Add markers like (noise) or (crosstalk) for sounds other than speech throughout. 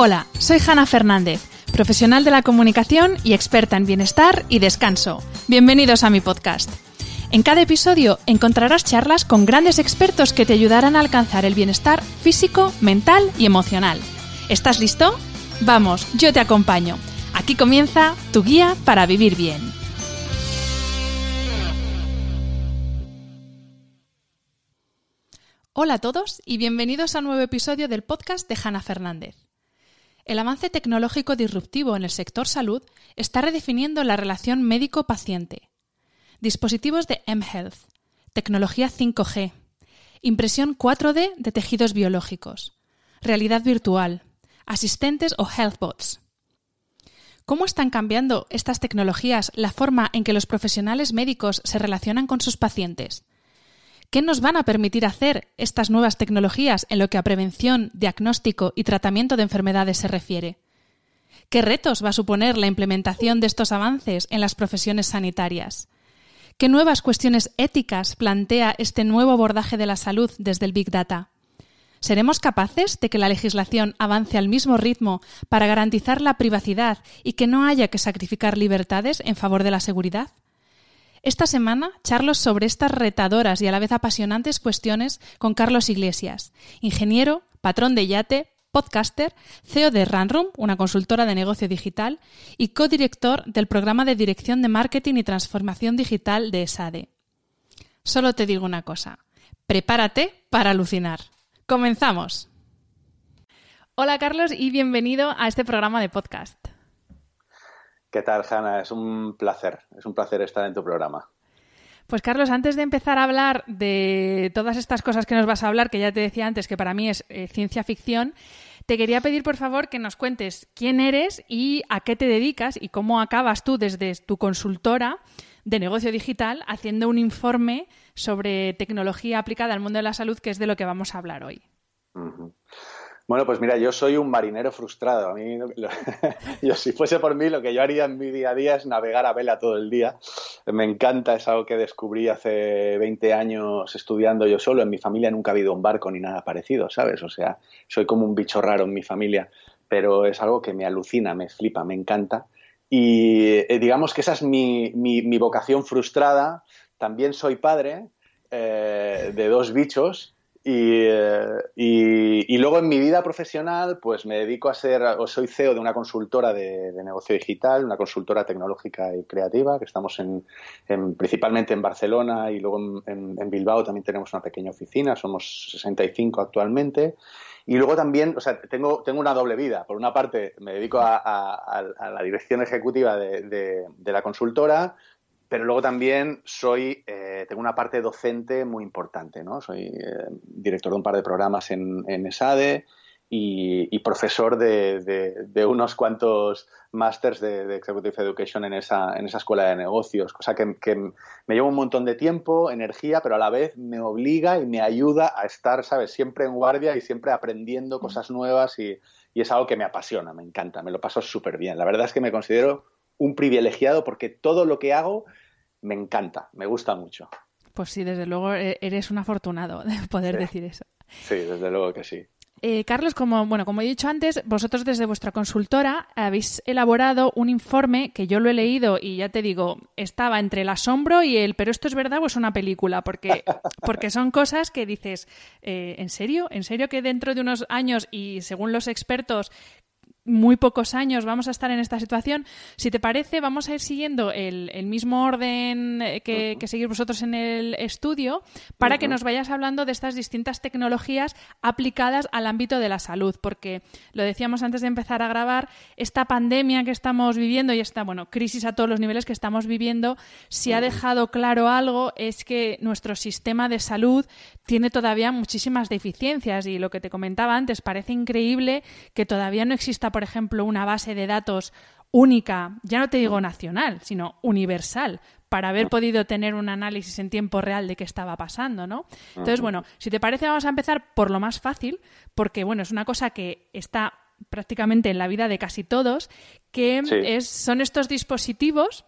Hola, soy Hanna Fernández, profesional de la comunicación y experta en bienestar y descanso. Bienvenidos a mi podcast. En cada episodio encontrarás charlas con grandes expertos que te ayudarán a alcanzar el bienestar físico, mental y emocional. ¿Estás listo? Vamos, yo te acompaño. Aquí comienza tu guía para vivir bien. Hola a todos y bienvenidos a un nuevo episodio del podcast de Hanna Fernández. El avance tecnológico disruptivo en el sector salud está redefiniendo la relación médico-paciente dispositivos de mHealth, tecnología 5G, impresión 4D de tejidos biológicos, realidad virtual, asistentes o healthbots. ¿Cómo están cambiando estas tecnologías la forma en que los profesionales médicos se relacionan con sus pacientes? ¿Qué nos van a permitir hacer estas nuevas tecnologías en lo que a prevención, diagnóstico y tratamiento de enfermedades se refiere? ¿Qué retos va a suponer la implementación de estos avances en las profesiones sanitarias? ¿Qué nuevas cuestiones éticas plantea este nuevo abordaje de la salud desde el Big Data? ¿Seremos capaces de que la legislación avance al mismo ritmo para garantizar la privacidad y que no haya que sacrificar libertades en favor de la seguridad? Esta semana charlo sobre estas retadoras y a la vez apasionantes cuestiones con Carlos Iglesias, ingeniero, patrón de yate, podcaster, CEO de Runroom, una consultora de negocio digital, y codirector del programa de dirección de marketing y transformación digital de ESADE. Solo te digo una cosa, prepárate para alucinar. ¡Comenzamos! Hola Carlos y bienvenido a este programa de podcast. ¿Qué tal, Hanna? Es un placer, es un placer estar en tu programa. Pues Carlos, antes de empezar a hablar de todas estas cosas que nos vas a hablar, que ya te decía antes que para mí es eh, ciencia ficción, te quería pedir por favor que nos cuentes quién eres y a qué te dedicas y cómo acabas tú desde tu consultora de negocio digital haciendo un informe sobre tecnología aplicada al mundo de la salud, que es de lo que vamos a hablar hoy. Bueno, pues mira, yo soy un marinero frustrado. A mí, (laughs) yo si fuese por mí, lo que yo haría en mi día a día es navegar a vela todo el día. Me encanta, es algo que descubrí hace 20 años estudiando yo solo. En mi familia nunca ha habido un barco ni nada parecido, ¿sabes? O sea, soy como un bicho raro en mi familia, pero es algo que me alucina, me flipa, me encanta. Y eh, digamos que esa es mi, mi, vocación frustrada. También soy padre eh, de dos bichos eh, y, y, luego en mi vida profesional, pues me dedico a ser, o soy CEO de una consultora de, negocio digital, una consultora tecnológica y creativa, que estamos en, principalmente en Barcelona y luego en, Bilbao también tenemos una pequeña oficina, somos 65 actualmente. Y luego también, o sea, tengo, tengo una doble vida. Por una parte, me dedico a, la dirección ejecutiva de, de la consultora, pero luego también soy, eh, tengo una parte docente muy importante, ¿no? Soy eh, director de un par de programas en, ESADE y, profesor de, unos cuantos másters de, Executive Education en esa, en esa escuela de negocios, cosa que, me lleva un montón de tiempo, energía, pero a la vez me obliga y me ayuda a estar, ¿sabes?, siempre en guardia y siempre aprendiendo cosas nuevas y, y es algo que me apasiona, me encanta, me lo paso súper bien. La verdad es que me considero un privilegiado porque todo lo que hago me encanta, me gusta mucho. Pues sí, desde luego e-, eres un afortunado de poder decir eso. Sí, desde luego que sí. Eh, Carlos, como, bueno, como he dicho antes, vosotros desde vuestra consultora habéis elaborado un informe que yo lo he leído y ya te digo, estaba entre el asombro y el, pero esto es verdad o es una película, porque, (laughs) porque son cosas que dices, eh, ¿en serio? ¿En serio que dentro de unos años y según los expertos muy pocos años vamos a estar en esta situación. Si te parece, vamos a ir siguiendo el, mismo orden eh, que, que, seguir vosotros en el estudio para que nos vayas hablando de estas distintas tecnologías aplicadas al ámbito de la salud, porque lo decíamos antes de empezar a grabar, esta pandemia que estamos viviendo y esta, bueno, crisis a todos los niveles que estamos viviendo, si ha dejado claro algo es que nuestro sistema de salud tiene todavía muchísimas deficiencias y lo que te comentaba antes, parece increíble que todavía no exista, por ejemplo, una base de datos única, ya no te digo nacional, sino universal, para haber podido tener un análisis en tiempo real de qué estaba pasando, ¿no? Entonces, bueno, si te parece, vamos a empezar por lo más fácil, porque, bueno, es una cosa que está prácticamente en la vida de casi todos, que es, son estos dispositivos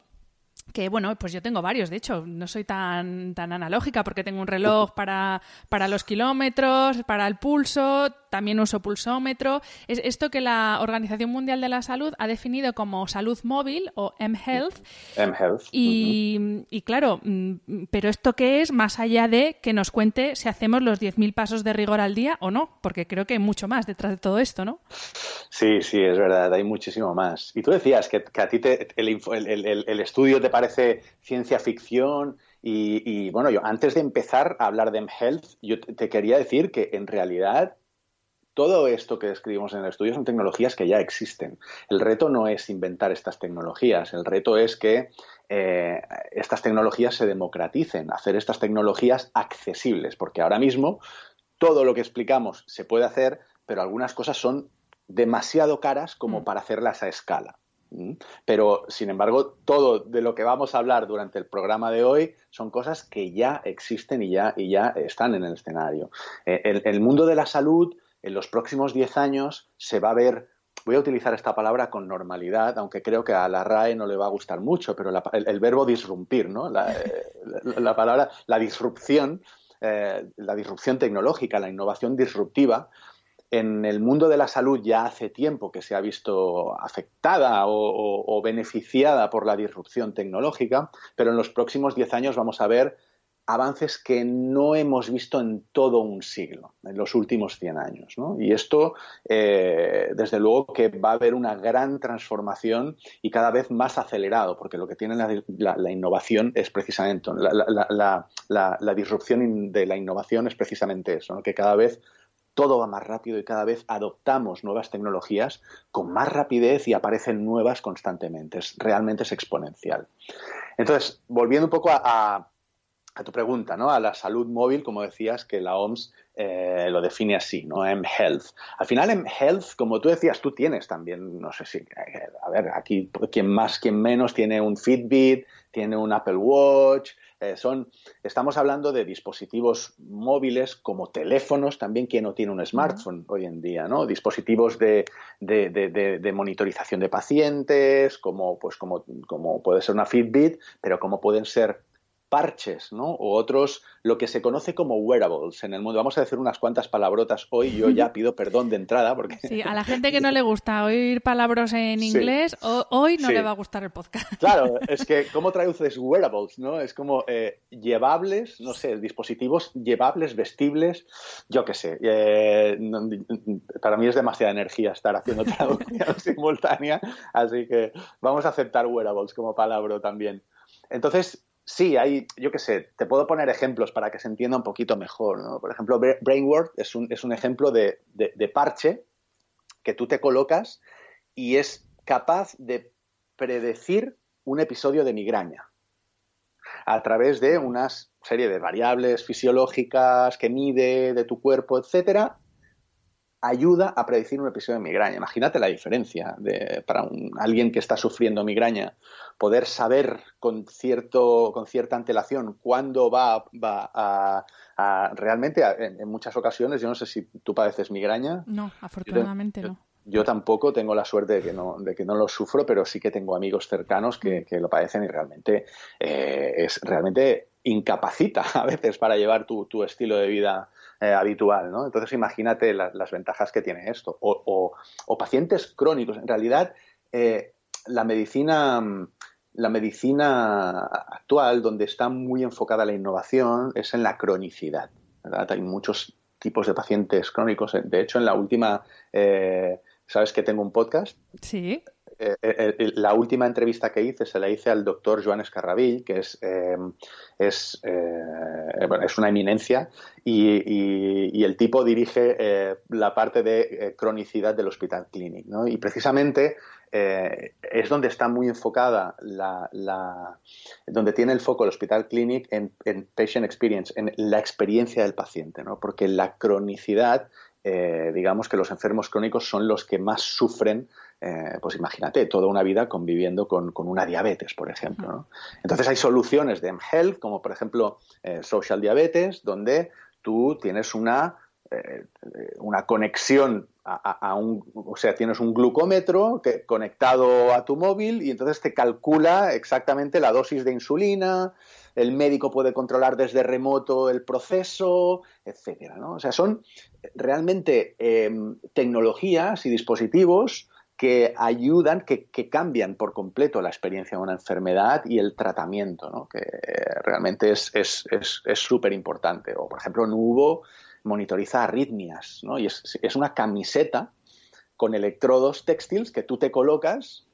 que bueno, pues yo tengo varios, de hecho, no soy tan, tan analógica porque tengo un reloj para, para los kilómetros, para el pulso, también uso pulsómetro. Es esto que la Organización Mundial de la Salud ha definido como salud móvil o mHealth. mHealth. Y, y claro, mm, pero esto qué es más allá de que nos cuente si hacemos los 10.000 pasos de rigor al día o no, porque creo que hay mucho más detrás de todo esto, ¿no? Sí, sí, es verdad, hay muchísimo más. Y tú decías que, a ti te, el, el, el estudio te parece ciencia ficción y, bueno, yo antes de empezar a hablar de mHealth, yo te quería decir que en realidad todo esto que describimos en el estudio son tecnologías que ya existen. El reto no es inventar estas tecnologías, el reto es que eh, estas tecnologías se democraticen, hacer estas tecnologías accesibles, porque ahora mismo todo lo que explicamos se puede hacer, pero algunas cosas son demasiado caras como mm. para hacerlas a escala. Pero, sin embargo, todo de lo que vamos a hablar durante el programa de hoy son cosas que ya existen y ya, y ya están en el escenario. Eh, el, mundo de la salud en los próximos 10 años se va a ver, voy a utilizar esta palabra con normalidad, aunque creo que a la RAE no le va a gustar mucho, pero el, verbo disrumpir, ¿no? la, (laughs) eh, palabra, la disrupción, eh, la disrupción tecnológica, la innovación disruptiva, en el mundo de la salud ya hace tiempo que se ha visto afectada o, beneficiada por la disrupción tecnológica, pero en los próximos 10 años vamos a ver avances que no hemos visto en todo un siglo, en los últimos 100 años. Y esto, eh, desde luego, que va a haber una gran transformación y cada vez más acelerado, porque lo que tiene la, innovación es precisamente, la, la, disrupción de la innovación es precisamente eso, que cada vez todo va más rápido y cada vez adoptamos nuevas tecnologías con más rapidez y aparecen nuevas constantemente. Realmente es exponencial. Entonces, volviendo un poco a, tu pregunta, ¿no? A la salud móvil, como decías, que la OMS eh, lo define así, ¿no? M-Health. Al final, M-Health, como tú decías, tú tienes también, no sé si, eh, a ver, aquí quien más, quien menos tiene un Fitbit, tiene un Apple Watch, eh, son, estamos hablando de dispositivos móviles como teléfonos, también quien no tiene un smartphone hoy en día, ¿no? Dispositivos de, de, de, de, monitorización de pacientes, como, pues como, como puede ser una Fitbit, pero como pueden ser parches, ¿no? O otros, lo que se conoce como wearables en el mundo. Vamos a decir unas cuantas palabrotas hoy. Yo ya (laughs) pido perdón de entrada porque... Sí, a la gente que no le gusta oír palabras en inglés, hoy no le va a gustar el podcast. (laughs) Claro, es que ¿cómo traduces wearables, no? Es como eh, llevables, no sé, dispositivos llevables, vestibles, yo qué sé. Eh, para mí es demasiada energía estar haciendo (laughs) traducción simultánea, así que vamos a aceptar wearables como palabra también. Entonces, Sí, hay, yo qué sé, te puedo poner ejemplos para que se entienda un poquito mejor. Por ejemplo, Brainword es un, es un ejemplo de, parche que tú te colocas y es capaz de predecir un episodio de migraña a través de una serie de variables fisiológicas que mide de tu cuerpo, etcétera, ayuda a predecir un episodio de migraña. Imagínate la diferencia de, para un, alguien que está sufriendo migraña, poder saber con, cierto, con cierta antelación cuándo va, va a, realmente, en, muchas ocasiones, yo no sé si tú padeces migraña. No, afortunadamente no. Yo tampoco tengo la suerte de que no, de que no lo sufro, pero sí que tengo amigos cercanos que, mm. lo padecen y realmente eh, es realmente incapacita (laughs) a veces para llevar tu, tu estilo de vida eh, habitual, ¿no? Entonces imagínate las ventajas que tiene esto. O, pacientes crónicos. En realidad, eh, la medicina la medicina actual, donde está muy enfocada la innovación, es en la cronicidad. Hay muchos tipos de pacientes crónicos. De hecho, en la última eh, ¿Sabes que tengo un podcast? Sí. Eh, eh, eh, la última entrevista que hice se la hice al doctor Joan Escarrabil, que es, es, es una eminencia, y, el tipo dirige la parte de cronicidad del Hospital Clinic. ¿no? Y precisamente es donde está muy enfocada la, donde tiene el foco el Hospital Clinic en, patient experience, en la experiencia del paciente, ¿no? porque la cronicidad, digamos que los enfermos crónicos son los que más sufren eh, pues imagínate, toda una vida conviviendo con, una diabetes, por ejemplo. Entonces hay soluciones de mHealth, como por ejemplo eh, Social Diabetes, donde tú tienes una, eh, una conexión a, un, o sea, tienes un glucómetro conectado a tu móvil y entonces te calcula exactamente la dosis de insulina, el médico puede controlar desde remoto el proceso, etcétera. O sea, son realmente tecnologías y dispositivos que ayudan, que, cambian por completo la experiencia de una enfermedad y el tratamiento, ¿no? que realmente es súper es, importante. O, por ejemplo, Nubo monitoriza arritmias, ¿no? y es, es, una camiseta con electrodos textiles que tú te colocas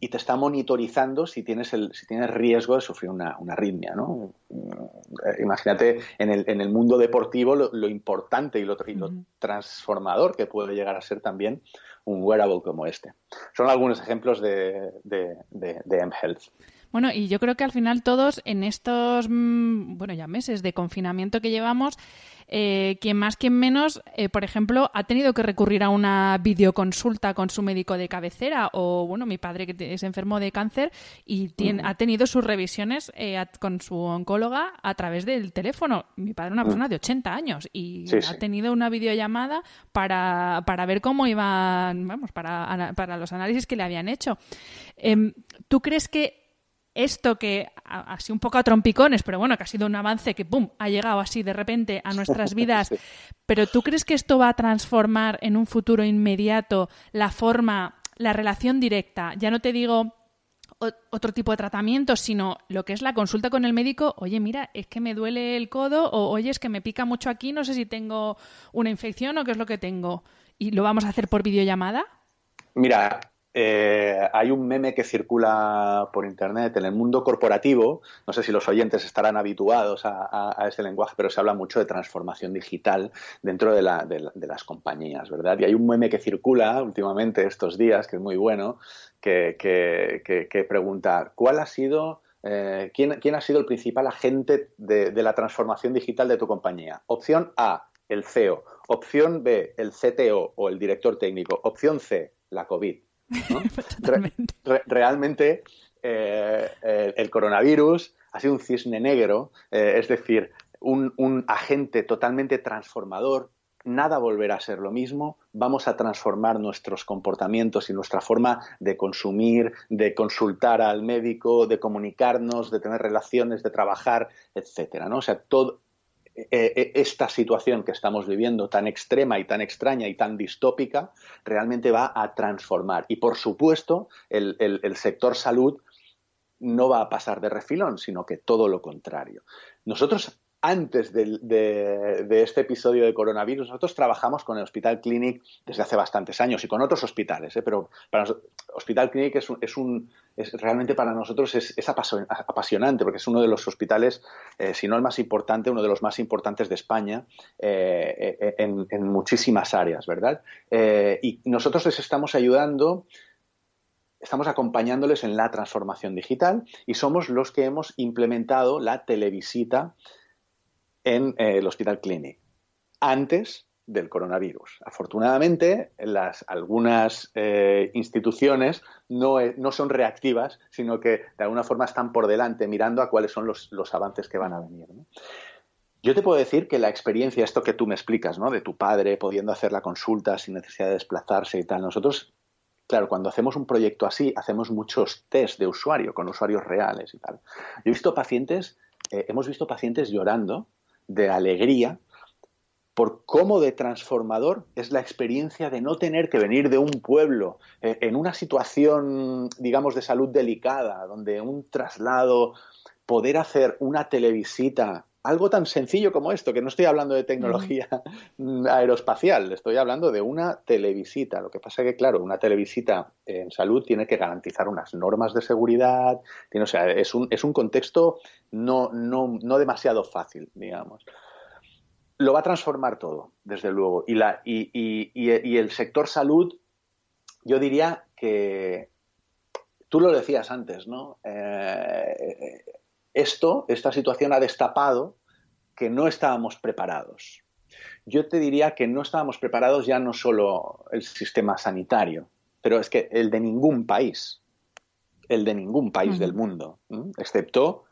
y te está monitorizando si tienes, el, si tienes riesgo de sufrir una, una arritmia. ¿no? Eh, imagínate en el, en el mundo deportivo lo, importante y lo, y lo transformador que puede llegar a ser también un wearable como este. Son algunos ejemplos de, de, de, mHealth. Bueno, y yo creo que al final todos en estos, mm, bueno, ya meses de confinamiento que llevamos, eh, quien más, quien menos, eh, por ejemplo, ha tenido que recurrir a una videoconsulta con su médico de cabecera o, bueno, mi padre que es enfermo de cáncer y tiene, ha tenido sus revisiones eh, con su oncóloga a través del teléfono. Mi padre es una persona de 80 años y ha tenido una videollamada para, para ver cómo iban, vamos, para, para los análisis que le habían hecho. Em, ¿Tú crees que esto que así un poco a trompicones, pero bueno, que ha sido un avance que ¡pum! ha llegado así de repente a nuestras (laughs) vidas. Pero ¿tú crees que esto va a transformar en un futuro inmediato la forma, la relación directa? Ya no te digo otro tipo de tratamiento, sino lo que es la consulta con el médico, oye, mira, es que me duele el codo o oye, es que me pica mucho aquí, no sé si tengo una infección o qué es lo que tengo. ¿Y lo vamos a hacer por videollamada? Mira, eh, hay un meme que circula por internet en el mundo corporativo, no sé si los oyentes estarán habituados a, ese lenguaje, pero se habla mucho de transformación digital dentro de, las compañías, ¿verdad? Y hay un meme que circula últimamente estos días, que es muy bueno, que, pregunta, ¿cuál ha sido... Eh, ¿quién, ¿quién, ha sido el principal agente de la transformación digital de tu compañía? Opción A, el CEO. Opción B, el CTO o el director técnico. Opción C, la COVID. (laughs) realmente eh, el coronavirus ha sido un cisne negro, eh, es decir, un, agente totalmente transformador. Nada volverá a ser lo mismo. Vamos a transformar nuestros comportamientos y nuestra forma de consumir, de consultar al médico, de comunicarnos, de tener relaciones, de trabajar, etcétera. ¿no? O sea, todo, eh, eh, esta situación que estamos viviendo tan extrema y tan extraña y tan distópica realmente va a transformar. Y por supuesto, el, el sector salud no va a pasar de refilón, sino que todo lo contrario. Nosotros antes de, este episodio de coronavirus, nosotros trabajamos con el Hospital Clinic desde hace bastantes años y con otros hospitales, ¿eh? pero para Hospital Clinic es, realmente para nosotros es, apasionante porque es uno de los hospitales, eh, si no el más importante, uno de los más importantes de España eh, en, en, muchísimas áreas, ¿verdad? y nosotros les estamos ayudando estamos acompañándoles en la transformación digital y somos los que hemos implementado la televisita en eh, el Hospital Clinic antes del coronavirus. Afortunadamente, las, algunas eh, instituciones no, eh, no, son reactivas, sino que de alguna forma están por delante mirando a cuáles son los, avances que van a venir. Yo te puedo decir que la experiencia, esto que tú me explicas, ¿no? de tu padre pudiendo hacer la consulta sin necesidad de desplazarse y tal, nosotros, claro, cuando hacemos un proyecto así, hacemos muchos test de usuario con usuarios reales y tal. Yo he visto pacientes, hemos visto pacientes llorando de alegría por cómo de transformador es la experiencia de no tener que venir de un pueblo eh, en una situación, digamos, de salud delicada, donde un traslado, poder hacer una televisita algo tan sencillo como esto, que no estoy hablando de tecnología (laughs) aeroespacial, estoy hablando de una televisita. Lo que pasa es que, claro, una televisita en salud tiene que garantizar unas normas de seguridad, tiene, o sea, es un, es un contexto no, no, no demasiado fácil, digamos lo va a transformar todo, desde luego. Y, la, y, y, el sector salud, yo diría que, tú lo decías antes, ¿no? Eh, esto, esta situación ha destapado que no estábamos preparados. Yo te diría que no estábamos preparados ya no solo el sistema sanitario, pero es que el de ningún país, el de ningún país del mundo, excepto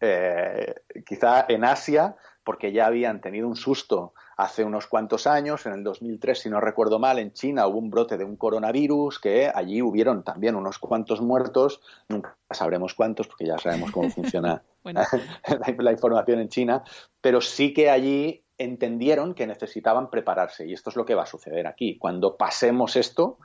eh, quizá en Asia, porque ya habían tenido un susto hace unos cuantos años, en el 2003, si no recuerdo mal, en China hubo un brote de un coronavirus, que allí hubieron también unos cuantos muertos, nunca sabremos cuántos, porque ya sabemos cómo (laughs) funciona (laughs) la, información en China, pero sí que allí entendieron que necesitaban prepararse, y esto es lo que va a suceder aquí. Cuando pasemos esto,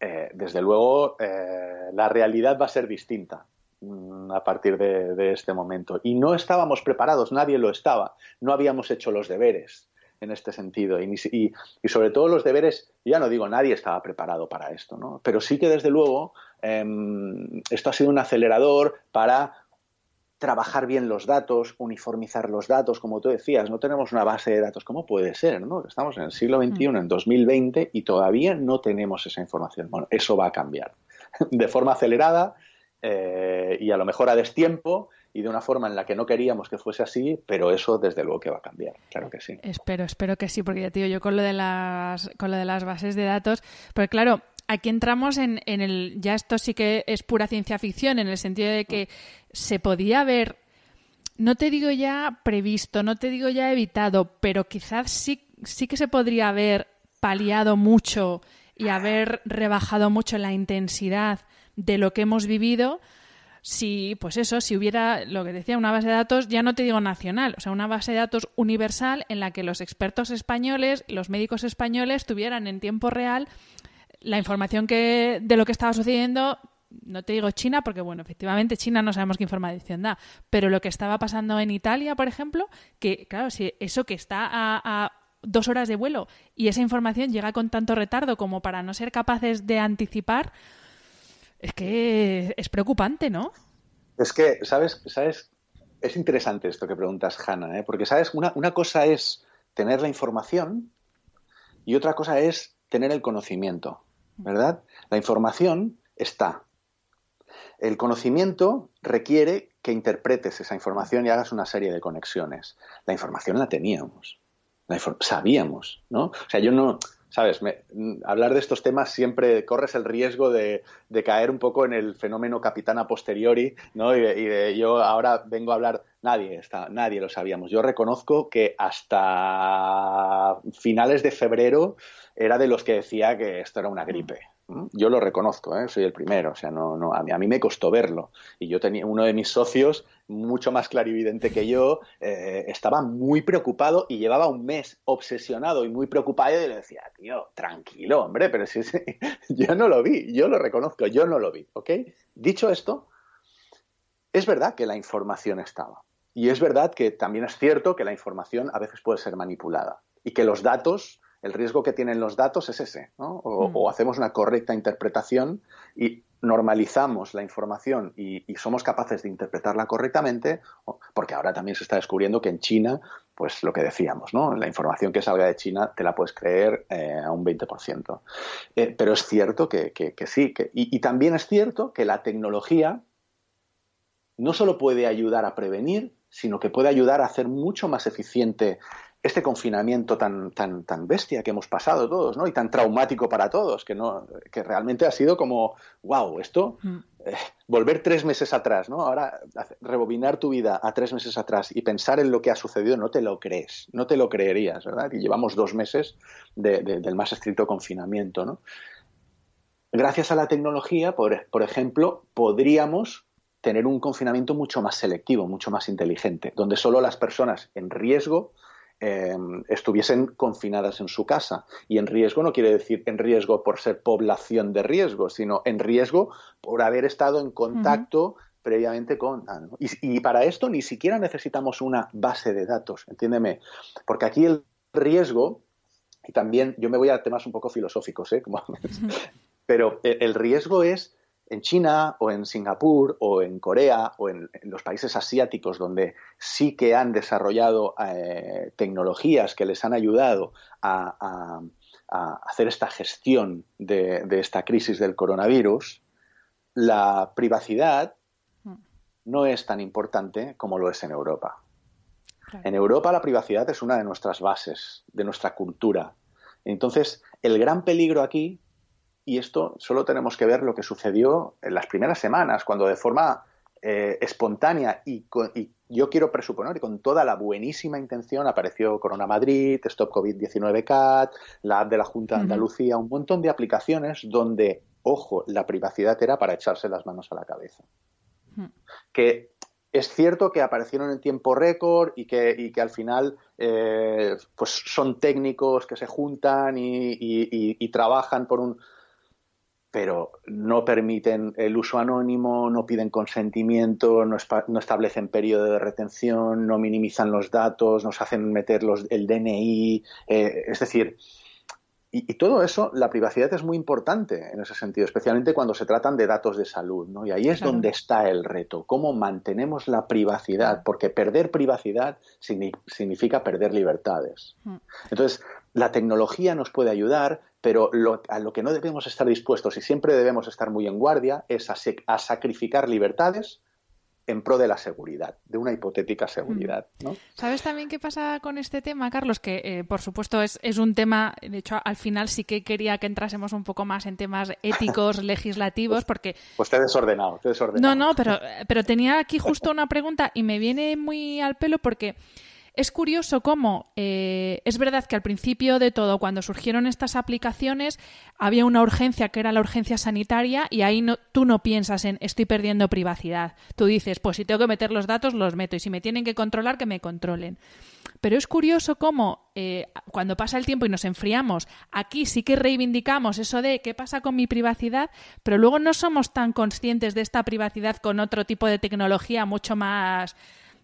eh, desde luego, eh, la realidad va a ser distinta. Mm, a partir de, este momento. Y no estábamos preparados, nadie lo estaba, no habíamos hecho los deberes en este sentido. Y, y, sobre todo los deberes, ya no digo nadie estaba preparado para esto, ¿no? pero sí que desde luego em, esto ha sido un acelerador para trabajar bien los datos, uniformizar los datos, como tú decías, no tenemos una base de datos. ¿Cómo puede ser? ¿no? Estamos en el siglo XXI, mm. en 2020, y todavía no tenemos esa información. Bueno, eso va a cambiar (laughs) de forma acelerada eh, y a lo mejor a destiempo y de una forma en la que no queríamos que fuese así, pero eso desde luego que va a cambiar, claro que sí. Espero, espero que sí, porque ya digo, yo con lo de las, con lo de las bases de datos, porque claro, aquí entramos en, en el, ya esto sí que es pura ciencia ficción, en el sentido de que se podía haber, no te digo ya previsto, no te digo ya evitado, pero quizás sí, sí que se podría haber paliado mucho y haber rebajado mucho la intensidad de lo que hemos vivido si, pues eso, si hubiera, lo que decía, una base de datos, ya no te digo nacional, o sea, una base de datos universal en la que los expertos españoles, los médicos españoles tuvieran en tiempo real la información que, de lo que estaba sucediendo no te digo China, porque bueno, efectivamente China no sabemos qué información da, pero lo que estaba pasando en Italia, por ejemplo, que claro, si eso que está a, dos horas de vuelo y esa información llega con tanto retardo como para no ser capaces de anticipar, es que es preocupante, ¿no? Es que, ¿sabes? ¿sabes? Es interesante esto que preguntas, Hanna, ¿eh? porque, ¿sabes? Una, una cosa es tener la información y otra cosa es tener el conocimiento, ¿verdad? La información está. El conocimiento requiere que interpretes esa información y hagas una serie de conexiones. La información la teníamos, la sabíamos, ¿no? O sea, yo no, sabes, hablar de estos temas siempre corres el riesgo de, caer un poco en el fenómeno capitana posteriori, ¿no? Y de, yo ahora vengo a hablar, nadie está, nadie lo sabíamos. Yo reconozco que hasta finales de febrero era de los que decía que esto era una gripe. Yo lo reconozco, ¿eh? soy el primero, o sea, no, no, a, mí, a mí me costó verlo. Y yo tenía uno de mis socios, mucho más clarividente que yo, eh, estaba muy preocupado y llevaba un mes obsesionado y muy preocupado y le decía, tío, tranquilo, hombre, pero si, (laughs) yo no lo vi, yo lo reconozco, yo no lo vi, ¿ok? Dicho esto, es verdad que la información estaba. Y es verdad que también es cierto que la información a veces puede ser manipulada y que los datos el riesgo que tienen los datos es ese, ¿no? o, mm. hacemos una correcta interpretación y normalizamos la información y, somos capaces de interpretarla correctamente, porque ahora también se está descubriendo que en China, pues lo que decíamos, ¿no? La información que salga de China te la puedes creer eh, a un 20%. Eh, pero es cierto que, sí, y, y también es cierto que la tecnología no solo puede ayudar a prevenir, sino que puede ayudar a hacer mucho más eficiente este confinamiento tan, tan, tan bestia que hemos pasado todos, ¿no? Y tan traumático para todos, que no, que realmente ha sido como, wow, esto, mm. eh, volver tres meses atrás, ¿no? Ahora, rebobinar tu vida a tres meses atrás y pensar en lo que ha sucedido, no te lo crees, no te lo creerías, ¿verdad? Y llevamos dos meses del más estricto confinamiento, ¿no? Gracias a la tecnología, por, por ejemplo, podríamos tener un confinamiento mucho más selectivo, mucho más inteligente, donde solo las personas en riesgo eh, estuviesen confinadas en su casa. Y en riesgo no quiere decir en riesgo por ser población de riesgo, sino en riesgo por haber estado en contacto previamente con... y, para esto ni siquiera necesitamos una base de datos, entiéndeme, porque aquí el riesgo, y también yo me voy a temas un poco filosóficos, ¿eh? (laughs) pero el riesgo es en China o en Singapur o en Corea o en, los países asiáticos donde sí que han desarrollado eh, tecnologías que les han ayudado a, hacer esta gestión de, esta crisis del coronavirus, la privacidad mm. no es tan importante como lo es en Europa. En Europa la privacidad es una de nuestras bases, de nuestra cultura. Entonces, el gran peligro aquí y esto solo tenemos que ver lo que sucedió en las primeras semanas, cuando de forma eh, espontánea y, yo quiero presuponer y con toda la buenísima intención apareció Corona Madrid, Stop COVID-19 CAT, la app de la Junta de Andalucía, un montón de aplicaciones donde, ojo, la privacidad era para echarse las manos a la cabeza. Que es cierto que aparecieron en tiempo récord y que, que al final eh, pues son técnicos que se juntan y trabajan por un, pero no permiten el uso anónimo, no piden consentimiento, no, establecen periodo de retención, no minimizan los datos, nos hacen meter los, el DNI, eh, es decir, y, todo eso, la privacidad es muy importante en ese sentido, especialmente cuando se tratan de datos de salud, ¿no? Y ahí es donde está el reto, cómo mantenemos la privacidad, porque perder privacidad significa perder libertades. Mm. Entonces, la tecnología nos puede ayudar, pero a lo que no debemos estar dispuestos y siempre debemos estar muy en guardia es a, sacrificar libertades en pro de la seguridad, de una hipotética seguridad. Mm. ¿no? ¿Sabes también qué pasa con este tema, Carlos? Que, eh, por supuesto, es, un tema, de hecho, al final sí que quería que entrásemos un poco más en temas éticos, (laughs) legislativos, porque... Pues te he desordenado, te he desordenado. No, no, pero, pero tenía aquí justo una pregunta y me viene muy al pelo porque... Es curioso cómo eh, es verdad que al principio de todo, cuando surgieron estas aplicaciones, había una urgencia que era la urgencia sanitaria y ahí no, tú no piensas en estoy perdiendo privacidad. Tú dices, pues si tengo que meter los datos, los meto y si me tienen que controlar, que me controlen. Pero es curioso cómo eh, cuando pasa el tiempo y nos enfriamos, aquí sí que reivindicamos eso de qué pasa con mi privacidad, pero luego no somos tan conscientes de esta privacidad con otro tipo de tecnología mucho más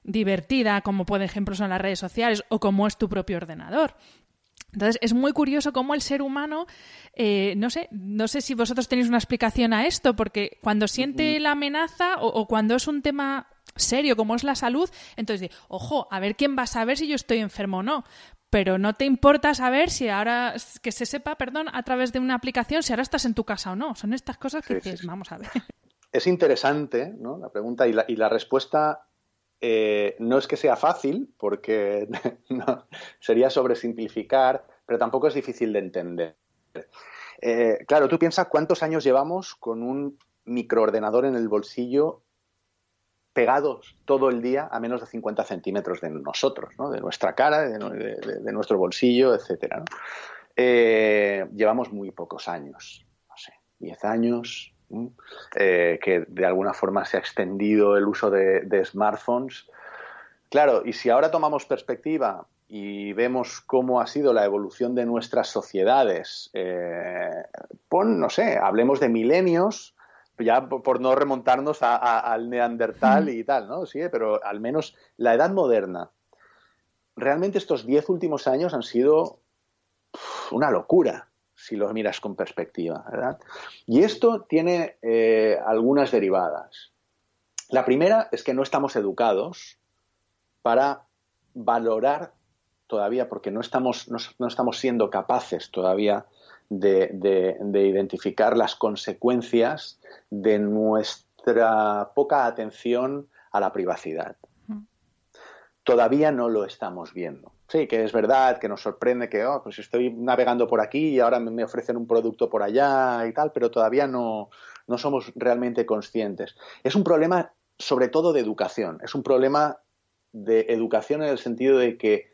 divertida, como por ejemplo son las redes sociales o como es tu propio ordenador. Entonces es muy curioso cómo el ser humano, eh, no sé, no sé si vosotros tenéis una explicación a esto, porque cuando siente la amenaza o, cuando es un tema serio como es la salud, entonces, ojo, a ver quién va a saber si yo estoy enfermo o no. Pero no te importa saber si ahora, que se sepa, perdón, a través de una aplicación, si ahora estás en tu casa o no. Son estas cosas que dices, vamos a ver. Es interesante, ¿no? La pregunta y la, y la respuesta eh, no es que sea fácil, porque (laughs) sería sobresimplificar, pero tampoco es difícil de entender. Eh, claro, tú piensas cuántos años llevamos con un microordenador en el bolsillo pegados todo el día a menos de 50 centímetros de nosotros, de nuestra cara, de, nuestro bolsillo, etcétera. Eh, llevamos muy pocos años, no sé, 10 años, eh, que de alguna forma se ha extendido el uso de, smartphones. Claro, y si ahora tomamos perspectiva y vemos cómo ha sido la evolución de nuestras sociedades, eh, pon, no sé, hablemos de milenios, ya por no remontarnos al neandertal y tal, ¿no? Sí, pero al menos la edad moderna. Realmente estos diez últimos años han sido una locura si lo miras con perspectiva, ¿verdad? Y esto tiene eh, algunas derivadas. La primera es que no estamos educados para valorar todavía, porque no estamos, no, estamos siendo capaces todavía de, identificar las consecuencias de nuestra poca atención a la privacidad. Todavía no lo estamos viendo. Sí, que es verdad, que nos sorprende que, oh, pues estoy navegando por aquí y ahora me ofrecen un producto por allá y tal, pero todavía no, no somos realmente conscientes. Es un problema sobre todo de educación, es un problema de educación en el sentido de que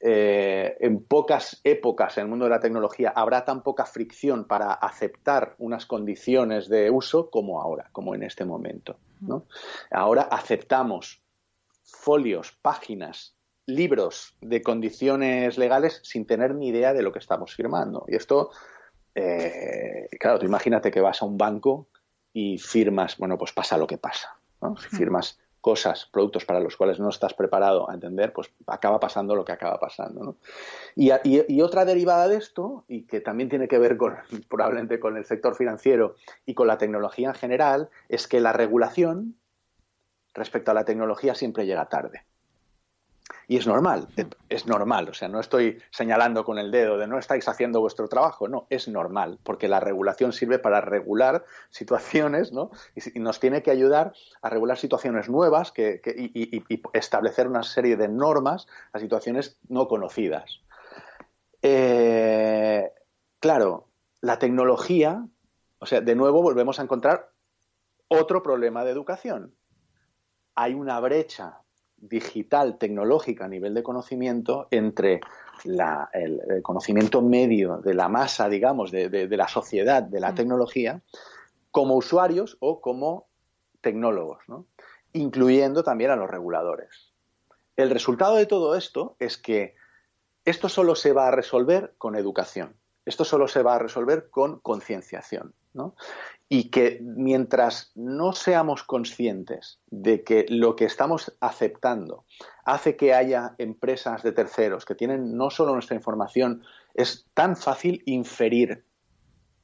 eh, en pocas épocas en el mundo de la tecnología habrá tan poca fricción para aceptar unas condiciones de uso como ahora, como en este momento. ¿no? Ahora aceptamos folios, páginas libros de condiciones legales sin tener ni idea de lo que estamos firmando. Y esto, eh, claro, tú imagínate que vas a un banco y firmas, bueno, pues pasa lo que pasa. Si firmas cosas, productos para los cuales no estás preparado a entender, pues acaba pasando lo que acaba pasando. Y, otra derivada de esto, y que también tiene que ver con, (laughs) probablemente con el sector financiero y con la tecnología en general, es que la regulación respecto a la tecnología siempre llega tarde. Y es normal, es normal, o sea, no estoy señalando con el dedo de no estáis haciendo vuestro trabajo, no, es normal, porque la regulación sirve para regular situaciones, ¿no? Y, nos tiene que ayudar a regular situaciones nuevas que, y, establecer una serie de normas a situaciones no conocidas. Eh, claro, la tecnología, o sea, de nuevo volvemos a encontrar otro problema de educación. Hay una brecha digital, tecnológica a nivel de conocimiento entre el, conocimiento medio de la masa, digamos, de, la sociedad, de la mm. tecnología, como usuarios o como tecnólogos, incluyendo también a los reguladores. El resultado de todo esto es que esto solo se va a resolver con educación, esto solo se va a resolver con concienciación. ¿no? Y que mientras no seamos conscientes de que lo que estamos aceptando hace que haya empresas de terceros que tienen no solo nuestra información, es tan fácil inferir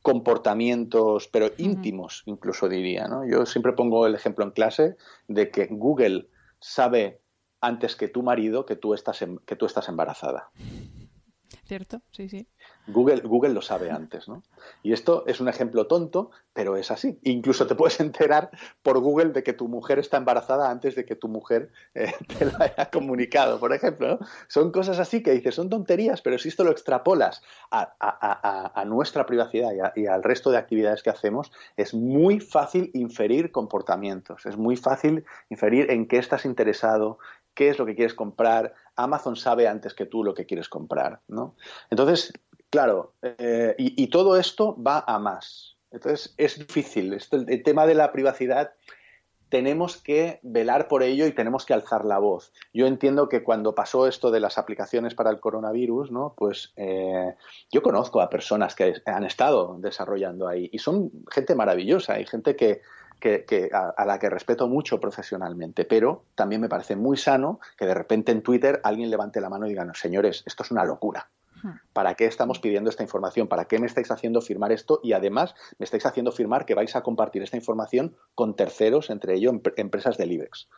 comportamientos, pero íntimos, incluso diría. ¿no? Yo siempre pongo el ejemplo en clase de que Google sabe antes que tu marido que tú estás, que tú estás embarazada. ¿Cierto? Sí, sí. Google, Google lo sabe antes, ¿no? Y esto es un ejemplo tonto, pero es así. Incluso te puedes (laughs) enterar por Google de que tu mujer está embarazada antes de que tu mujer eh, (laughs) te lo haya comunicado, por ejemplo. Son cosas así que dices, son tonterías, pero si esto lo extrapolas a, nuestra privacidad y, al resto de actividades que hacemos, es muy fácil inferir comportamientos, es muy fácil inferir en qué estás interesado, qué es lo que quieres comprar. Amazon sabe antes que tú lo que quieres comprar, ¿no? Entonces, claro, eh, y, todo esto va a más. Entonces, es difícil. el, tema de la privacidad tenemos que velar por ello y tenemos que alzar la voz. Yo entiendo que cuando pasó esto de las aplicaciones para el coronavirus, ¿no? Pues eh, yo conozco a personas que han estado desarrollando ahí y son gente maravillosa y gente que, que, a, la que respeto mucho profesionalmente, pero también me parece muy sano que de repente en Twitter alguien levante la mano y diga, no, señores, esto es una locura. ¿Para qué estamos pidiendo esta información? ¿Para qué me estáis haciendo firmar esto? Y además me estáis haciendo firmar que vais a compartir esta información con terceros, entre ellos empresas del IBEX.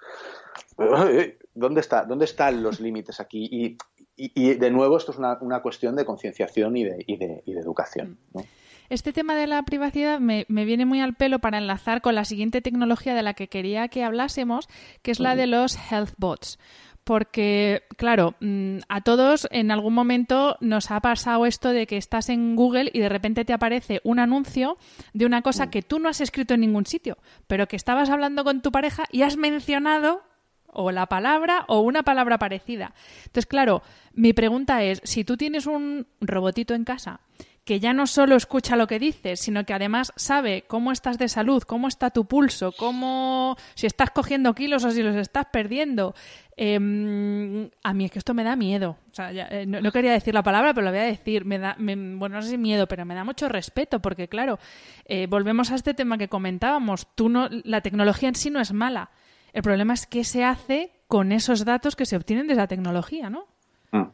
¿Dónde, está, ¿Dónde están los límites aquí? Y, de nuevo, esto es una, cuestión de concienciación y de, y de, educación. ¿no? Este tema de la privacidad me, viene muy al pelo para enlazar con la siguiente tecnología de la que quería que hablásemos, que es la de los health bots porque, claro, mm, a todos en algún momento nos ha pasado esto de que estás en Google y de repente te aparece un anuncio de una cosa que tú no has escrito en ningún sitio, pero que estabas hablando con tu pareja y has mencionado o la palabra o una palabra parecida. Entonces, claro, mi pregunta es, si tú tienes un robotito en casa que ya no solo escucha lo que dices, sino que además sabe cómo estás de salud, cómo está tu pulso, cómo si estás cogiendo kilos o si los estás perdiendo. Em, a mí es que esto me da miedo. O sea, eh, no, quería decir la palabra, pero lo voy a decir. Me da, bueno, no sé si miedo, pero me da mucho respeto, porque claro, eh, volvemos a este tema que comentábamos. Tú no, la tecnología en sí no es mala. El problema es qué se hace con esos datos que se obtienen de esa tecnología, ¿no? Mm.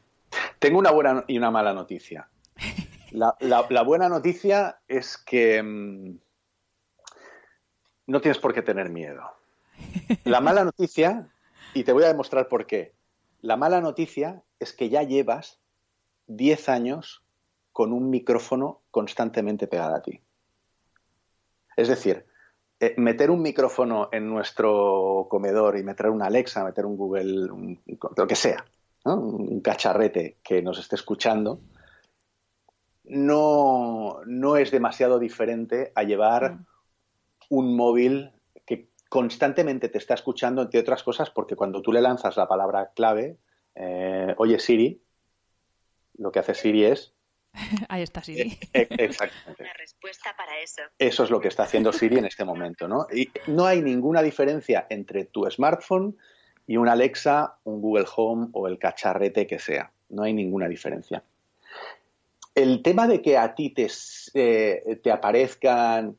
Tengo una buena y una mala noticia. La, buena noticia es que mm, no tienes por qué tener miedo. La mala (laughs) noticia, y te voy a demostrar por qué, la mala noticia es que ya llevas 10 años con un micrófono constantemente pegado a ti. Es decir, eh, meter un micrófono en nuestro comedor y meter una Alexa, meter un Google, lo que sea, un cacharrete que nos esté escuchando, no, no es demasiado diferente a llevar mm. un móvil que constantemente te está escuchando, entre otras cosas, porque cuando tú le lanzas la palabra clave, eh, oye Siri, lo que hace Siri es... (laughs) Ahí está Siri. Eh, eh, exactamente. respuesta para eso. Eso es lo que está haciendo Siri en este momento, ¿no? Y no hay ninguna diferencia entre tu smartphone y un Alexa, un Google Home o el cacharrete que sea. No hay ninguna diferencia el tema de que a ti te, eh, te aparezcan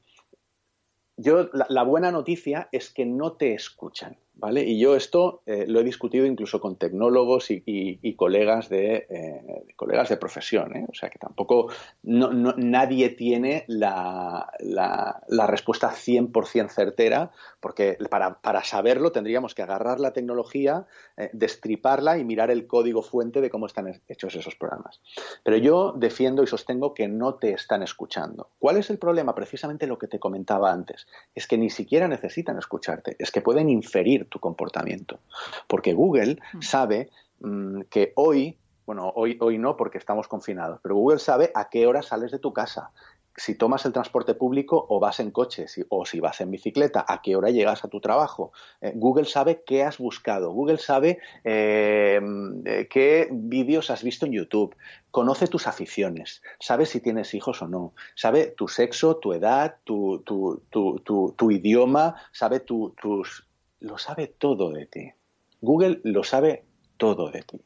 yo, la, buena noticia es que no te escuchan, Y yo esto eh, lo he discutido incluso con tecnólogos y, colegas, de, eh, colegas de profesión, ¿eh? O sea que tampoco nadie tiene la, la, respuesta 100% certera, porque para, para, saberlo tendríamos que agarrar la tecnología, destriparla y mirar el código fuente de cómo están hechos esos programas. Pero yo defiendo y sostengo que no te están escuchando. ¿Cuál es el problema? Precisamente lo que te comentaba antes es que ni siquiera necesitan escucharte, es que pueden inferir tu comportamiento. Porque Google mm. sabe mm, que hoy, bueno, hoy, hoy no porque estamos confinados, pero Google sabe a qué hora sales de tu casa, si tomas el transporte público o vas en coche o si vas en bicicleta, a qué hora llegas a tu trabajo. Eh, Google sabe qué has buscado, Google sabe eh, qué vídeos has visto en YouTube, conoce tus aficiones, sabe si tienes hijos o no, sabe tu sexo, tu edad, tu, tu, idioma, sabe tus... lo sabe todo de ti. Google lo sabe todo de ti.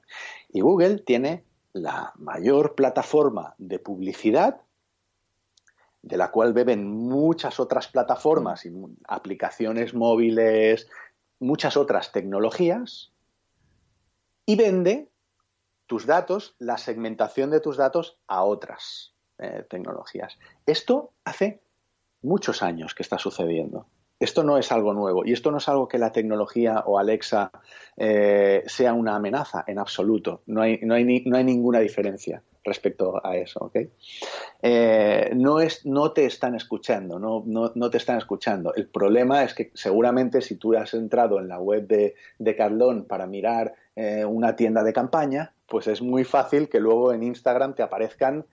Y Google tiene la mayor plataforma de publicidad de la cual beben muchas otras plataformas y aplicaciones móviles, muchas otras tecnologías, y vende tus datos, la segmentación de tus datos a otras eh, tecnologías. Esto hace muchos años que está sucediendo. Esto no es algo nuevo y esto no es algo que la tecnología o Alexa eh, sea una amenaza en absoluto. No hay, no, hay no hay ninguna diferencia respecto a eso. Eh, no, es, no te están escuchando, no, no, te están escuchando. El problema es que seguramente si tú has entrado en la web de, de Carlón para mirar eh, una tienda de campaña, pues es muy fácil que luego en Instagram te aparezcan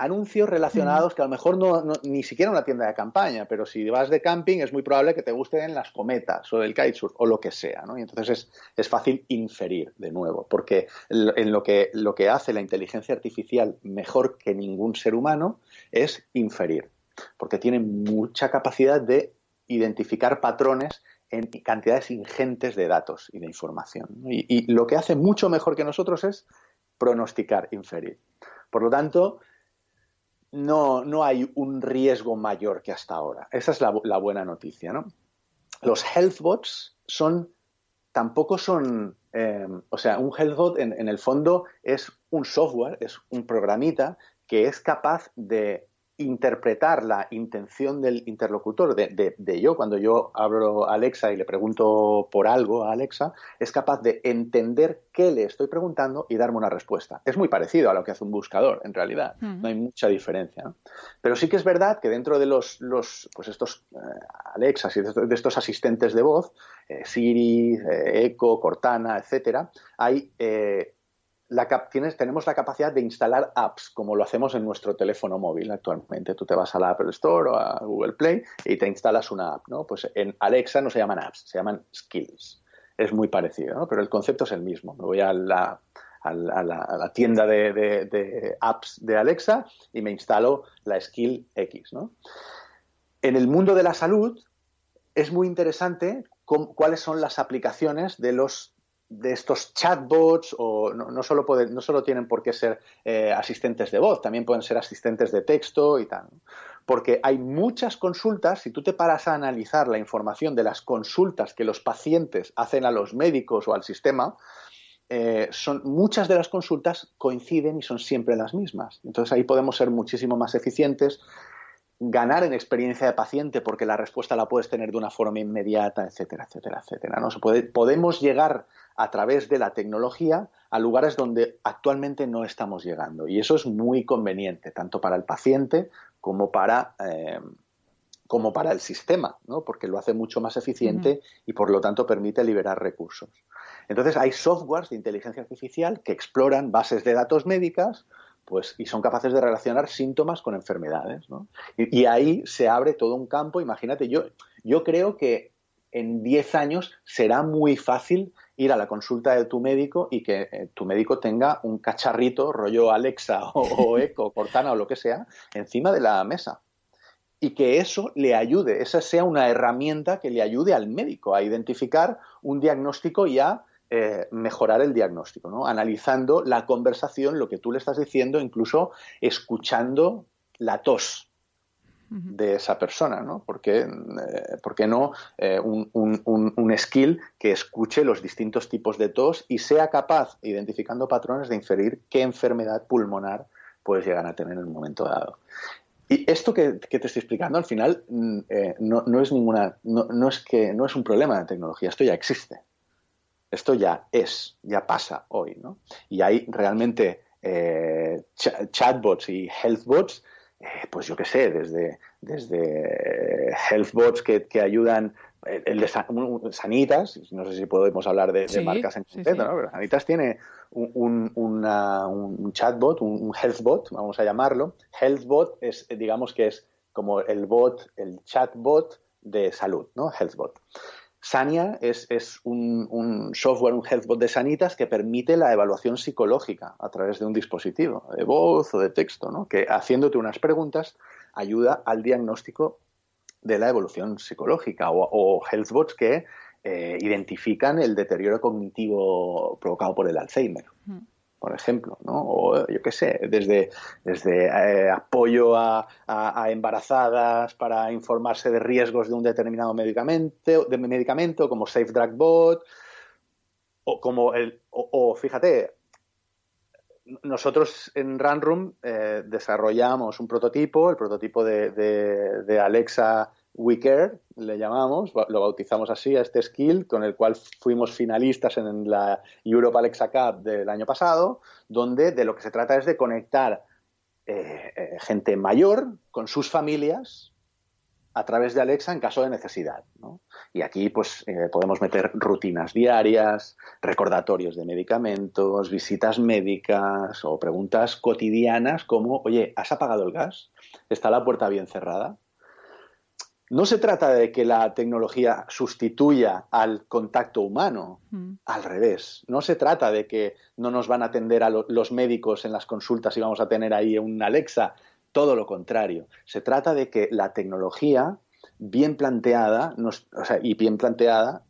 anuncios relacionados que a lo mejor no, ni siquiera una tienda de campaña, pero si vas de camping es muy probable que te gusten las cometas o el kitesurf o lo que sea, ¿no? Y entonces es, fácil inferir de nuevo, porque en lo que, lo que hace la inteligencia artificial mejor que ningún ser humano es inferir, porque tiene mucha capacidad de identificar patrones en cantidades ingentes de datos y de información. y lo que hace mucho mejor que nosotros es pronosticar, inferir. Por lo tanto, no, no hay un riesgo mayor que hasta ahora. Esa es la, buena noticia, ¿no? Los healthbots son, tampoco son, eh, o sea, un healthbot en, en el fondo es un software, es un programita que es capaz de interpretar la intención del interlocutor, de, yo, cuando yo abro a Alexa y le pregunto por algo a Alexa, es capaz de entender qué le estoy preguntando y darme una respuesta. Es muy parecido a lo que hace un buscador, en realidad. No hay mucha diferencia. Pero sí que es verdad que dentro de los, los pues estos eh, Alexas y de estos asistentes de voz, eh, Siri, eh, Echo, Cortana, etcétera, hay tenemos la capacidad de instalar apps, como lo hacemos en nuestro teléfono móvil actualmente. Tú te vas a la Apple Store o a Google Play y te instalas una app, ¿no? Pues en Alexa no se llaman apps, se llaman skills. Es muy parecido, ¿no? Pero el concepto es el mismo. Me voy a la, tienda de, apps de Alexa y me instalo la skill X, ¿no? En el mundo de la salud es muy interesante cuáles son las aplicaciones de los de estos chatbots, o no, solo, no solo tienen por qué ser eh, asistentes de voz, también pueden ser asistentes de texto y tal. Porque hay muchas consultas, si tú te paras a analizar la información de las consultas que los pacientes hacen a los médicos o al sistema, eh, son, muchas de las consultas coinciden y son siempre las mismas. Entonces ahí podemos ser muchísimo más eficientes, ganar en experiencia de paciente porque la respuesta la puedes tener de una forma inmediata, etcétera, etcétera, etcétera. ¿no? Se puede, podemos llegar a través de la tecnología a lugares donde actualmente no estamos llegando. Y eso es muy conveniente, tanto para el paciente como para, eh, como para el sistema, ¿no? porque lo hace mucho más eficiente y por lo tanto permite liberar recursos. Entonces hay softwares de inteligencia artificial que exploran bases de datos médicas pues, y son capaces de relacionar síntomas con enfermedades. Y, y, ahí se abre todo un campo. Imagínate, yo, yo creo que en 10 años será muy fácil ir a la consulta de tu médico y que eh, tu médico tenga un cacharrito, rollo Alexa o, (laughs) Echo, Cortana o lo que sea, encima de la mesa. Y que eso le ayude, esa sea una herramienta que le ayude al médico a identificar un diagnóstico y a eh, mejorar el diagnóstico, ¿no? analizando la conversación, lo que tú le estás diciendo, incluso escuchando la tos de esa persona, ¿no? ¿Por qué, eh, no eh, un, un, skill que escuche los distintos tipos de tos y sea capaz, identificando patrones, de inferir qué enfermedad pulmonar puedes llegar a tener en un momento dado? Y esto que, te estoy explicando al final mm, eh, no, es ninguna, no, es que no es un problema de tecnología, esto ya existe. Esto ya es, ya pasa hoy, ¿no? Y hay realmente eh, chatbots y healthbots, eh, pues yo qué sé, desde, desde healthbots que, que ayudan el de Sanitas, no sé si podemos hablar de, marcas en concreto, ¿no? Pero Sanitas tiene un, un chatbot, un healthbot, vamos a llamarlo. Healthbot es, digamos que es como el bot, el chatbot de salud, ¿no? Healthbot. Sania es, un, software, un healthbot de Sanitas que permite la evaluación psicológica a través de un dispositivo, de voz o de texto, ¿no? que haciéndote unas preguntas ayuda al diagnóstico de la evolución psicológica o, healthbots que eh, identifican el deterioro cognitivo provocado por el Alzheimer. Por ejemplo, ¿no? O yo qué sé, desde, desde eh, apoyo a, embarazadas para informarse de riesgos de un determinado medicamento, de medicamento como Safe Drug Bot, o como el, o, fíjate, nosotros en Runroom eh, desarrollamos un prototipo, el prototipo de, de, Alexa We Care, le llamamos, lo bautizamos así a este skill, con el cual fuimos finalistas en la Europe Alexa Cup del año pasado, donde de lo que se trata es de conectar eh, eh, gente mayor con sus familias a través de Alexa en caso de necesidad. Y aquí pues eh, podemos meter rutinas diarias, recordatorios de medicamentos, visitas médicas o preguntas cotidianas como, oye, ¿has apagado el gas? ¿Está la puerta bien cerrada? No se trata de que la tecnología sustituya al contacto humano, mm. al revés. No se trata de que no nos van a atender a los médicos en las consultas y vamos a tener ahí un Alexa todo lo contrario. Se trata de que la tecnología bien planteada y bien planteada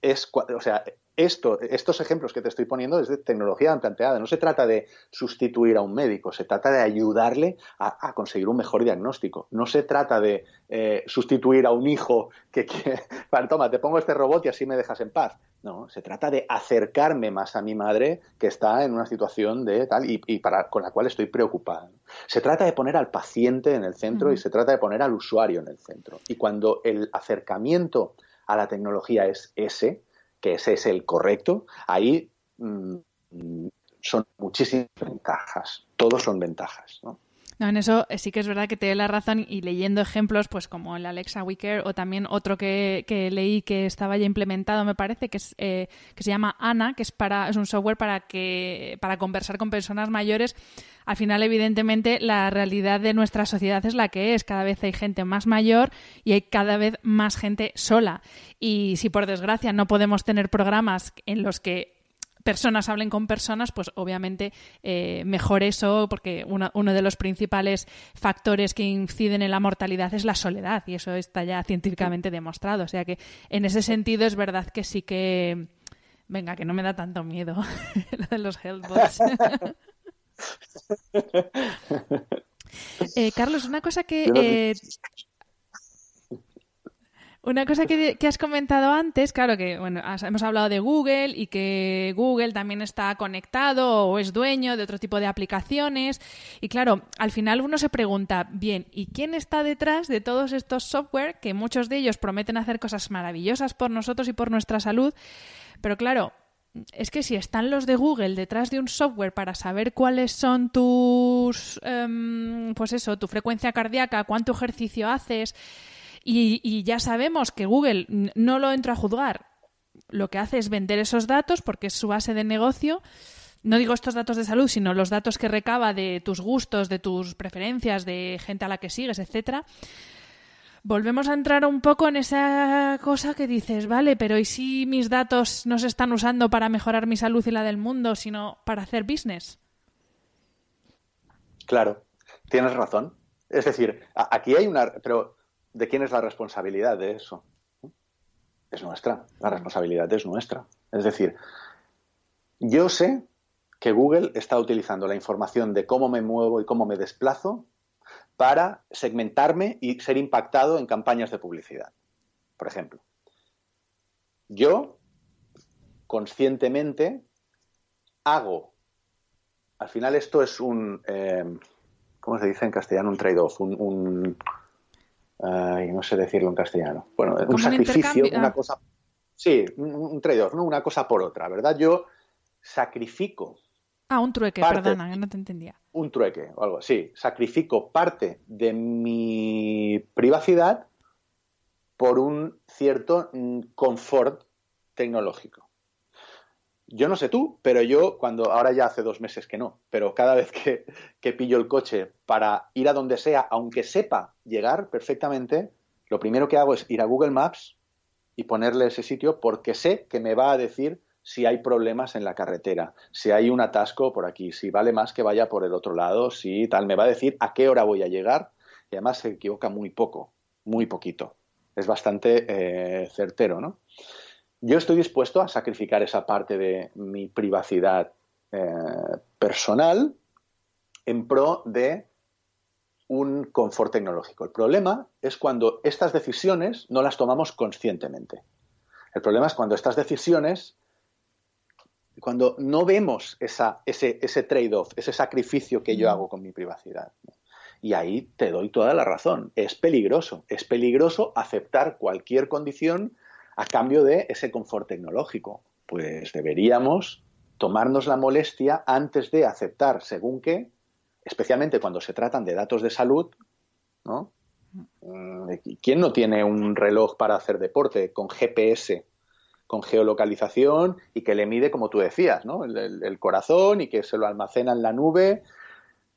es, o sea, esto, estos ejemplos que te estoy poniendo es de tecnología planteada. No se trata de sustituir a un médico, se trata de ayudarle a, conseguir un mejor diagnóstico. No se trata de eh, sustituir a un hijo que, quiere, (laughs) toma, te pongo este robot y así me dejas en paz. No, se trata de acercarme más a mi madre que está en una situación de tal y, para, con la cual estoy preocupada. Se trata de poner al paciente en el centro y se trata de poner al usuario en el centro. Y cuando el acercamiento a la tecnología es ese, que ese es el correcto, ahí mm, son muchísimas ventajas. Todos son ventajas. ¿no? No, en eso sí que es verdad que te doy la razón y leyendo ejemplos, pues como el Alexa Wicker o también otro que, leí que estaba ya implementado, me parece, que es eh, que se llama Ana, que es para es un software para que para conversar con personas mayores. Al final, evidentemente, la realidad de nuestra sociedad es la que es. Cada vez hay gente más mayor y hay cada vez más gente sola. Y si por desgracia no podemos tener programas en los que personas hablen con personas, pues obviamente eh, mejor eso, porque uno, de los principales factores que inciden en la mortalidad es la soledad, y eso está ya científicamente demostrado. O sea que en ese sentido es verdad que sí que. Venga, que no me da tanto miedo (laughs) lo de los healthbots. (laughs) Eh, Carlos, una cosa que eh, una cosa que, has comentado antes, claro que bueno, hemos hablado de Google y que Google también está conectado o es dueño de otro tipo de aplicaciones. Y claro, al final uno se pregunta, bien, ¿y quién está detrás de todos estos software que muchos de ellos prometen hacer cosas maravillosas por nosotros y por nuestra salud? Pero claro, es que si están los de Google detrás de un software para saber cuáles son tus, em, pues eso, tu frecuencia cardíaca, cuánto ejercicio haces, y, ya sabemos que Google no lo entra a juzgar. Lo que hace es vender esos datos porque es su base de negocio. No digo estos datos de salud, sino los datos que recaba de tus gustos, de tus preferencias, de gente a la que sigues, etcétera volvemos a entrar un poco en esa cosa que dices, vale, pero ¿y si mis datos no se están usando para mejorar mi salud y la del mundo, sino para hacer business? Claro, tienes razón. Es decir, aquí hay una... Pero ¿de quién es la responsabilidad de eso? Es nuestra, la responsabilidad es nuestra. Es decir, yo sé que Google está utilizando la información de cómo me muevo y cómo me desplazo para segmentarme y ser impactado en campañas de publicidad. Por ejemplo, yo conscientemente hago, al final esto es un, eh, ¿cómo se dice en castellano? Un trade-off, un, no sé decirlo en castellano. Bueno, un sacrificio, una ah. cosa, sí, un, trade-off, ¿no? una cosa por otra, ¿verdad? Yo sacrifico. Ah, un trueque, perdona, no te entendía. Un trueque o algo así. Sacrifico parte de mi privacidad por un cierto mm, confort tecnológico. Yo no sé tú, pero yo cuando, ahora ya hace dos meses que no, pero cada vez que, pillo el coche para ir a donde sea, aunque sepa llegar perfectamente, lo primero que hago es ir a Google Maps y ponerle ese sitio porque sé que me va a decir si hay problemas en la carretera, si hay un atasco por aquí, si vale más que vaya por el otro lado, si tal, me va a decir a qué hora voy a llegar y además se equivoca muy poco, muy poquito. Es bastante eh, certero, ¿no? Yo estoy dispuesto a sacrificar esa parte de mi privacidad eh, personal en pro de un confort tecnológico. El problema es cuando estas decisiones no las tomamos conscientemente. El problema es cuando estas decisiones cuando no vemos esa, ese, ese trade-off, ese sacrificio que yo hago con mi privacidad. Y ahí te doy toda la razón. Es peligroso. Es peligroso aceptar cualquier condición a cambio de ese confort tecnológico. Pues deberíamos tomarnos la molestia antes de aceptar según qué, especialmente cuando se tratan de datos de salud, ¿no? Mm, ¿Quién no tiene un reloj para hacer deporte con GPS con geolocalización y que le mide, como tú decías, ¿no? el, corazón y que se lo almacena en la nube.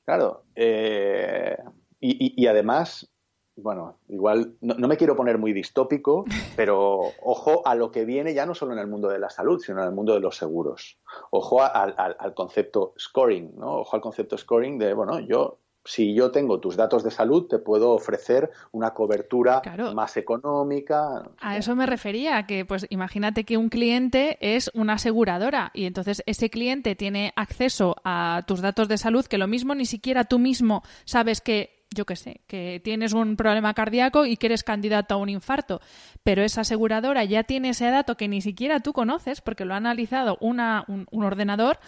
Claro, eh, y, además, bueno, igual no, me quiero poner muy distópico, (laughs) pero ojo a lo que viene ya no solo en el mundo de la salud, sino en el mundo de los seguros. Ojo al, al concepto scoring, ¿no? Ojo al concepto scoring de, bueno, yo si yo tengo tus datos de salud, te puedo ofrecer una cobertura más económica. A eso me refería, que pues imagínate que un cliente es una aseguradora y entonces ese cliente tiene acceso a tus datos de salud que lo mismo ni siquiera tú mismo sabes que yo qué sé, que tienes un problema cardíaco y que eres candidato a un infarto, pero esa aseguradora ya tiene ese dato que ni siquiera tú conoces porque lo ha analizado una, un ordenador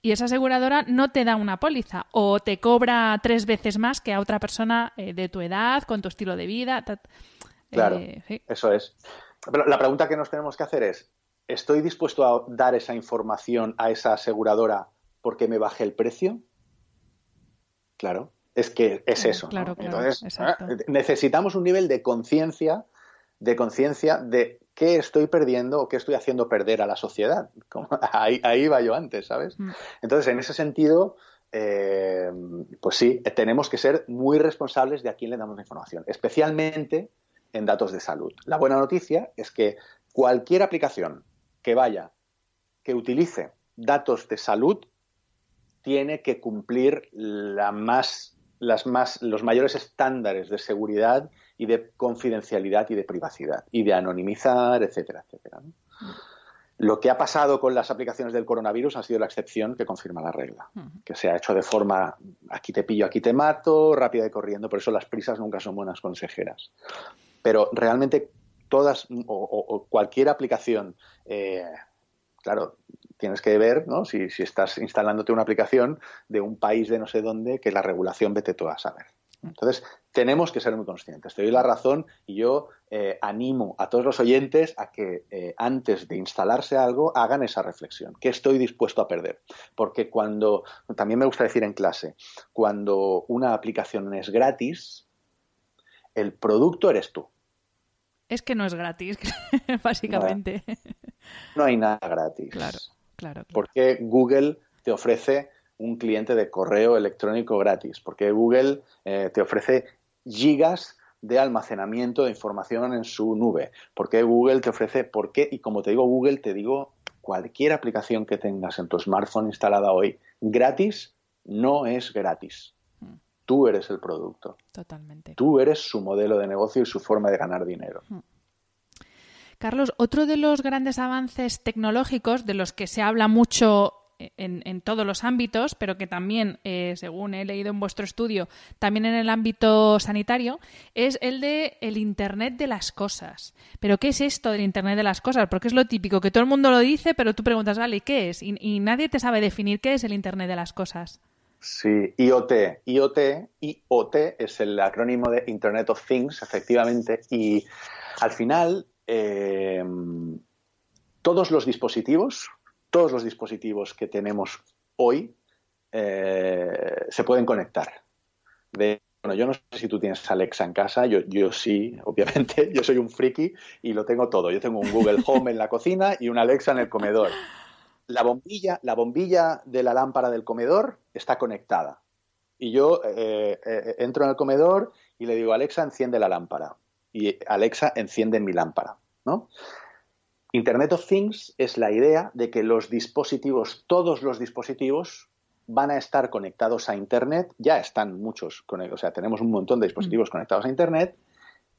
y esa aseguradora no te da una póliza o te cobra tres veces más que a otra persona eh, de tu edad, con tu estilo de vida. Claro, eh, eso es. Pero la pregunta que nos tenemos que hacer es, ¿estoy dispuesto a dar esa información a esa aseguradora porque me baje el precio? Claro, es que es eso. Claro, Entonces, ¿eh? necesitamos un nivel de conciencia, de conciencia de ¿qué estoy perdiendo o qué estoy haciendo perder a la sociedad? (laughs) ahí, ahí va yo antes, ¿sabes? Mm. Entonces, en ese sentido, eh, pues sí, tenemos que ser muy responsables de a quién le damos la información, especialmente en datos de salud. La buena noticia es que cualquier aplicación que vaya, que utilice datos de salud, tiene que cumplir la más, las más, los mayores estándares de seguridad y de confidencialidad y de privacidad y de anonimizar, etcétera, etcétera. Lo que ha pasado con las aplicaciones del coronavirus ha sido la excepción que confirma la regla, que se ha hecho de forma aquí te pillo, aquí te mato, rápida y corriendo, por eso las prisas nunca son buenas consejeras. Pero realmente todas o, cualquier aplicación, eh, claro, tienes que ver, ¿no? Si, estás instalándote una aplicación de un país de no sé dónde, que la regulación vete tú a saber. Entonces, tenemos que ser muy conscientes. Te doy la razón y yo eh, animo a todos los oyentes a que eh, antes de instalarse algo hagan esa reflexión. ¿Qué estoy dispuesto a perder? Porque cuando, también me gusta decir en clase, cuando una aplicación es gratis, el producto eres tú. Es que no es gratis, (laughs) básicamente. No, hay nada gratis. Claro, claro. Porque Google te ofrece un cliente de correo electrónico gratis, porque Google eh, te ofrece gigas de almacenamiento de información en su nube, porque Google te ofrece, ¿por qué? Y como te digo Google, te digo cualquier aplicación que tengas en tu smartphone instalada hoy gratis no es gratis. Tú eres el producto. Totalmente. Tú eres su modelo de negocio y su forma de ganar dinero. Mm. Carlos, otro de los grandes avances tecnológicos de los que se habla mucho en, todos los ámbitos, pero que también, eh, según he leído en vuestro estudio, también en el ámbito sanitario, es el de el Internet de las cosas. Pero ¿qué es esto del Internet de las cosas? Porque es lo típico, que todo el mundo lo dice, pero tú preguntas, vale, ¿qué es? Y, nadie te sabe definir qué es el Internet de las cosas. Sí, IoT. IoT, IoT es el acrónimo de Internet of Things, efectivamente, y al final eh, todos los dispositivos, todos los dispositivos que tenemos hoy eh, se pueden conectar. bueno, yo no sé si tú tienes Alexa en casa, yo, yo sí, obviamente, (laughs) yo soy un friki y lo tengo todo. Yo tengo un Google Home en la cocina y una Alexa en el comedor. La bombilla, la bombilla de la lámpara del comedor está conectada. Y yo eh, eh, entro en el comedor y le digo, Alexa, enciende la lámpara. Y Alexa, enciende mi lámpara. ¿no? Internet of Things es la idea de que los dispositivos, todos los dispositivos, van a estar conectados a Internet, ya están muchos, o sea, tenemos un montón de dispositivos mm. conectados a Internet,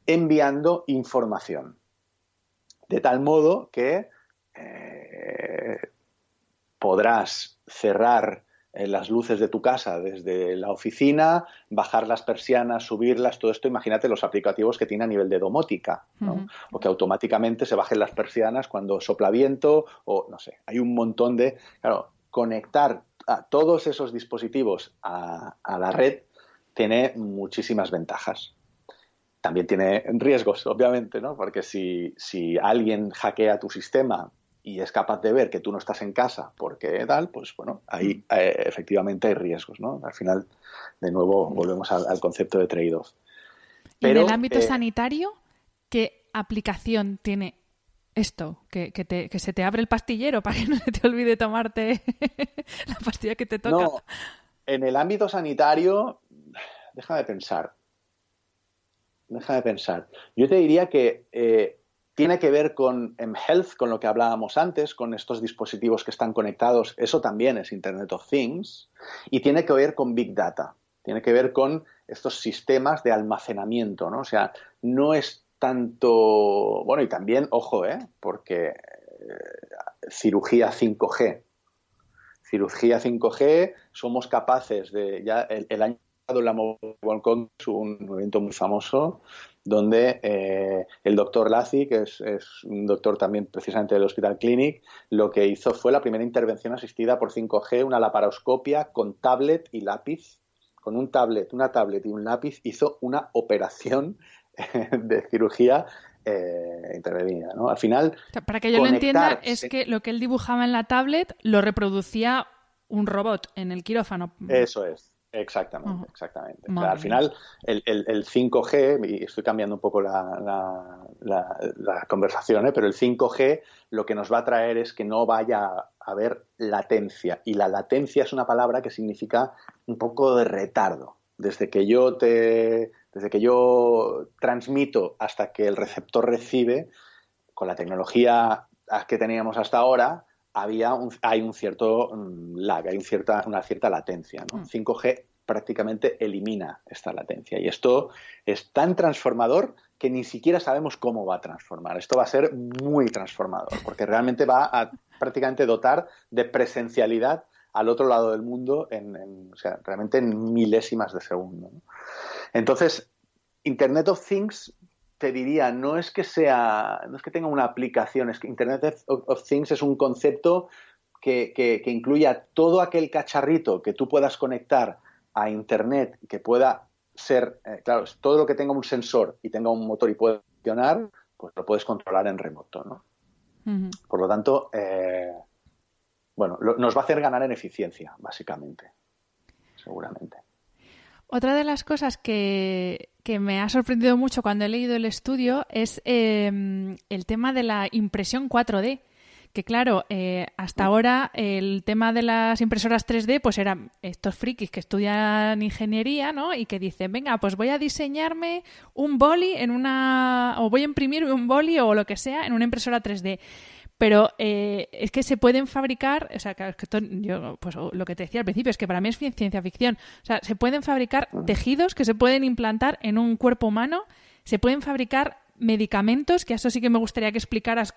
enviando información. De tal modo que eh, podrás cerrar eh, las luces de tu casa desde la oficina, bajar las persianas, subirlas, todo esto, imagínate los aplicativos que tiene a nivel de domótica, o que automáticamente se bajen las persianas cuando sopla viento, o no sé, hay un montón de, claro, conectar a todos esos dispositivos a, a la red tiene muchísimas ventajas. También tiene riesgos, obviamente, ¿no? Porque si, si alguien hackea tu sistema y es capaz de ver que tú no estás en casa porque tal, pues bueno, ahí mm. eh, efectivamente hay riesgos, ¿no? Al final, de nuevo, volvemos al, concepto de trade-off. en el ámbito eh, sanitario, ¿qué aplicación tiene esto? Que, que, se te abre el pastillero para que no se te olvide tomarte (laughs) la pastilla que te toca. No, en el ámbito sanitario, déjame pensar. Déjame pensar. Yo te diría que eh, tiene que ver con Health, con lo que hablábamos antes, con estos dispositivos que están conectados, eso también es Internet of Things, y tiene que ver con Big Data, tiene que ver con estos sistemas de almacenamiento, ¿no? O sea, no es tanto, bueno, y también, ojo, ¿eh? Porque eh, cirugía 5G, cirugía 5G, somos capaces de, ya el año la Mobile World un evento muy famoso donde eh, el doctor Lazi, que es, un doctor también precisamente del Hospital Clinic, lo que hizo fue la primera intervención asistida por 5G, una laparoscopia con tablet y lápiz. Con un tablet, una tablet y un lápiz hizo una operación de cirugía eh, intervenida. ¿no? Al final. Para que yo lo entienda, es que lo que él dibujaba en la tablet lo reproducía un robot en el quirófano. Eso es. Exactamente, exactamente. al final, el, el, 5G, y estoy cambiando un poco la, la, conversación, ¿eh? pero el 5G lo que nos va a traer es que no vaya a haber latencia. Y la latencia es una palabra que significa un poco de retardo. Desde que yo te, desde que yo transmito hasta que el receptor recibe, con la tecnología que teníamos hasta ahora, había hay un cierto mm, lag, hay un cierta, una cierta latencia. ¿no? 5G mm. prácticamente elimina esta latencia. Y esto es tan transformador que ni siquiera sabemos cómo va a transformar. Esto va a ser muy transformador, porque realmente va a prácticamente dotar de presencialidad al otro lado del mundo en, o sea, realmente en milésimas de segundo. Entonces, Internet of Things te diría, no es que sea, no es que tenga una aplicación, es que Internet of, Things es un concepto que, que, incluya todo aquel cacharrito que tú puedas conectar a Internet, que pueda ser, eh, claro, todo lo que tenga un sensor y tenga un motor y pueda funcionar, pues lo puedes controlar en remoto, ¿no? Por lo tanto, eh, bueno, nos va a hacer ganar en eficiencia, básicamente, seguramente. Otra de las cosas que, me ha sorprendido mucho cuando he leído el estudio es em, el tema de la impresión 4D. Que claro, eh, hasta ahora el tema de las impresoras 3D pues eran estos frikis que estudian ingeniería, ¿no? Y que dicen, venga, pues voy a diseñarme un boli en una... o voy a imprimir un boli o lo que sea en una impresora 3D. Pero eh, es que se pueden fabricar, o sea, que yo, pues lo que te decía al principio es que para mí es ciencia ficción. O sea, se pueden fabricar tejidos que se pueden implantar en un cuerpo humano, se pueden fabricar medicamentos, que eso sí que me gustaría que explicaras